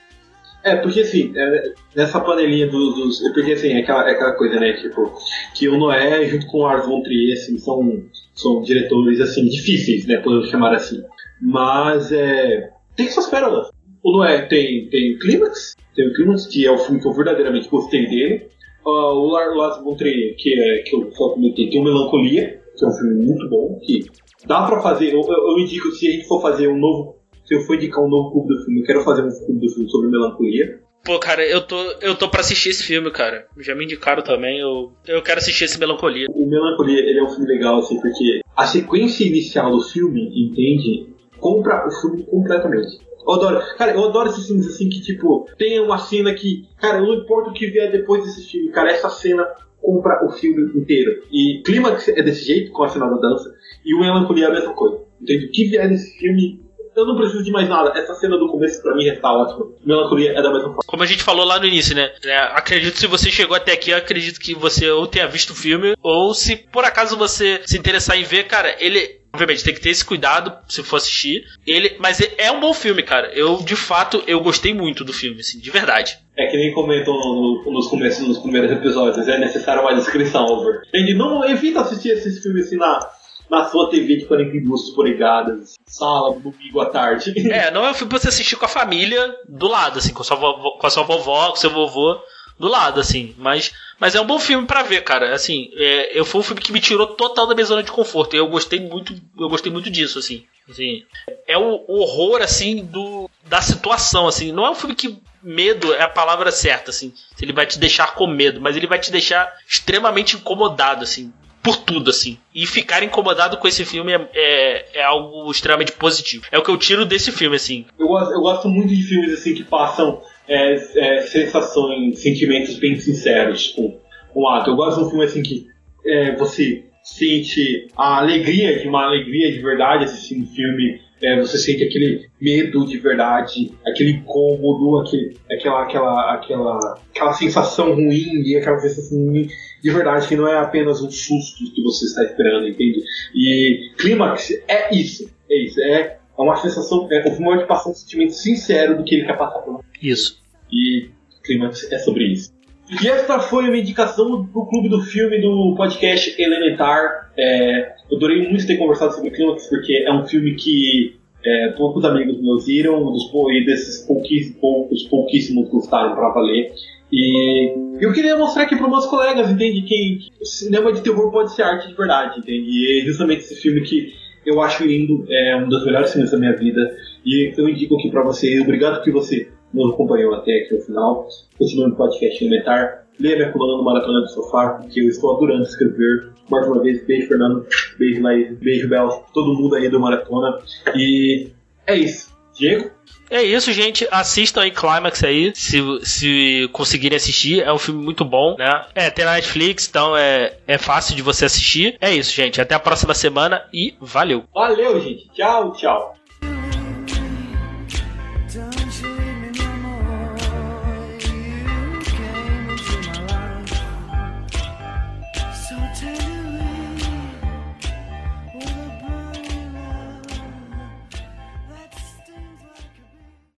É, porque assim, é, nessa panelinha dos, dos. Porque assim, é aquela, é aquela coisa, né? Tipo, que o Noé junto com o Lars von Trier, assim, são, são diretores, assim, difíceis, né? Podemos chamar assim. Mas, é. Tem suas pérolas. O Noé tem, tem o Clímax, tem o Clímax, que é o filme que eu verdadeiramente gostei dele. Ah, o Lar- Lars von Trier, que, é, que eu só comentei, tem o Melancolia, que é um filme muito bom, que dá pra fazer. Eu, eu indico, se a gente for fazer um novo. Se eu for indicar um novo clube do filme, eu quero fazer um clube do filme sobre melancolia. Pô, cara, eu tô, eu tô pra assistir esse filme, cara. Já me indicaram também, eu, eu quero assistir esse Melancolia. O Melancolia, ele é um filme legal, assim, porque a sequência inicial do filme, entende? Compra o filme completamente. Eu adoro, cara, eu adoro esses filmes assim que, tipo, tem uma cena que, cara, não importa o que vier depois desse filme, cara, essa cena compra o filme inteiro. E Clímax é desse jeito, com a cena da dança, e o Melancolia é a mesma coisa. Entende? O que vier nesse filme, eu não preciso de mais nada. Essa cena do começo, pra mim, está ótima. Melancolia é da mesma forma. Como a gente falou lá no início, né? É, acredito que se você chegou até aqui, eu acredito que você ou tenha visto o filme, ou se por acaso você se interessar em ver, cara, ele. Obviamente, tem que ter esse cuidado se for assistir. Ele, mas é um bom filme, cara. Eu, de fato, eu gostei muito do filme, assim, de verdade. É que nem comentam no- nos começos, nos primeiros episódios, é necessário uma descrição, over. Entende? Não evita assistir esses filmes assim na, na sua TV de 42 polegadas, sala, domingo à tarde. É, não é um filme pra você assistir com a família do lado, assim, com a sua vovó, com a sua vovó com o seu vovô do lado, assim. Mas, mas é um bom filme pra ver, cara. Assim, é, eu, foi um filme que me tirou total da minha zona de conforto. E eu gostei muito, eu gostei muito disso, assim. Assim, é o horror, assim, do, da situação, assim. Não é um filme que medo é a palavra certa, assim. Ele vai te deixar com medo, mas ele vai te deixar extremamente incomodado, assim. Por tudo, assim. E ficar incomodado com esse filme é, é, é algo extremamente positivo. É o que eu tiro desse filme, assim. Eu, gosto- eu gosto muito de filmes assim que passam é, é, sensações, sentimentos bem sinceros com, com o ato. Eu gosto de um filme assim que é, você sente a alegria de uma alegria de verdade assistindo o filme. é, você sente aquele medo de verdade, aquele incômodo, aquele, aquela, aquela, aquela, aquela sensação ruim e aquela sensação ruim de verdade, que não é apenas um susto que você está esperando, entende? E Clímax é isso, é isso, é uma sensação, é, o filme pode passar um sentimento sincero do que ele quer passar por. Isso. E Clímax é sobre isso. E esta foi a minha indicação do clube do filme do podcast Elementar. É, eu adorei muito ter conversado sobre Clímax, porque é um filme que é, poucos amigos meus viram, dos, e desses pouquíssimos, poucos, pouquíssimos gostaram pra valer. E eu queria mostrar aqui para meus colegas, entende? Que, que cinema de terror pode ser arte de verdade, entende? E é justamente esse filme que eu acho lindo, é um dos melhores filmes da minha vida. E eu indico aqui pra você, obrigado que você nos acompanhou até aqui no final. Continue no podcast Elementar. Leia minha coluna no Maratona do Sofá, que eu estou adorando escrever. Mais uma vez, beijo Fernando, beijo Laís, beijo Bel, todo mundo aí do Maratona. E é isso. Diego? É isso, gente. Assistam aí Climax aí, se, se conseguirem assistir. É um filme muito bom, né? É, tem na Netflix, então é, é fácil de você assistir. É isso, gente. Até a próxima semana e valeu! Valeu, gente. Tchau, tchau.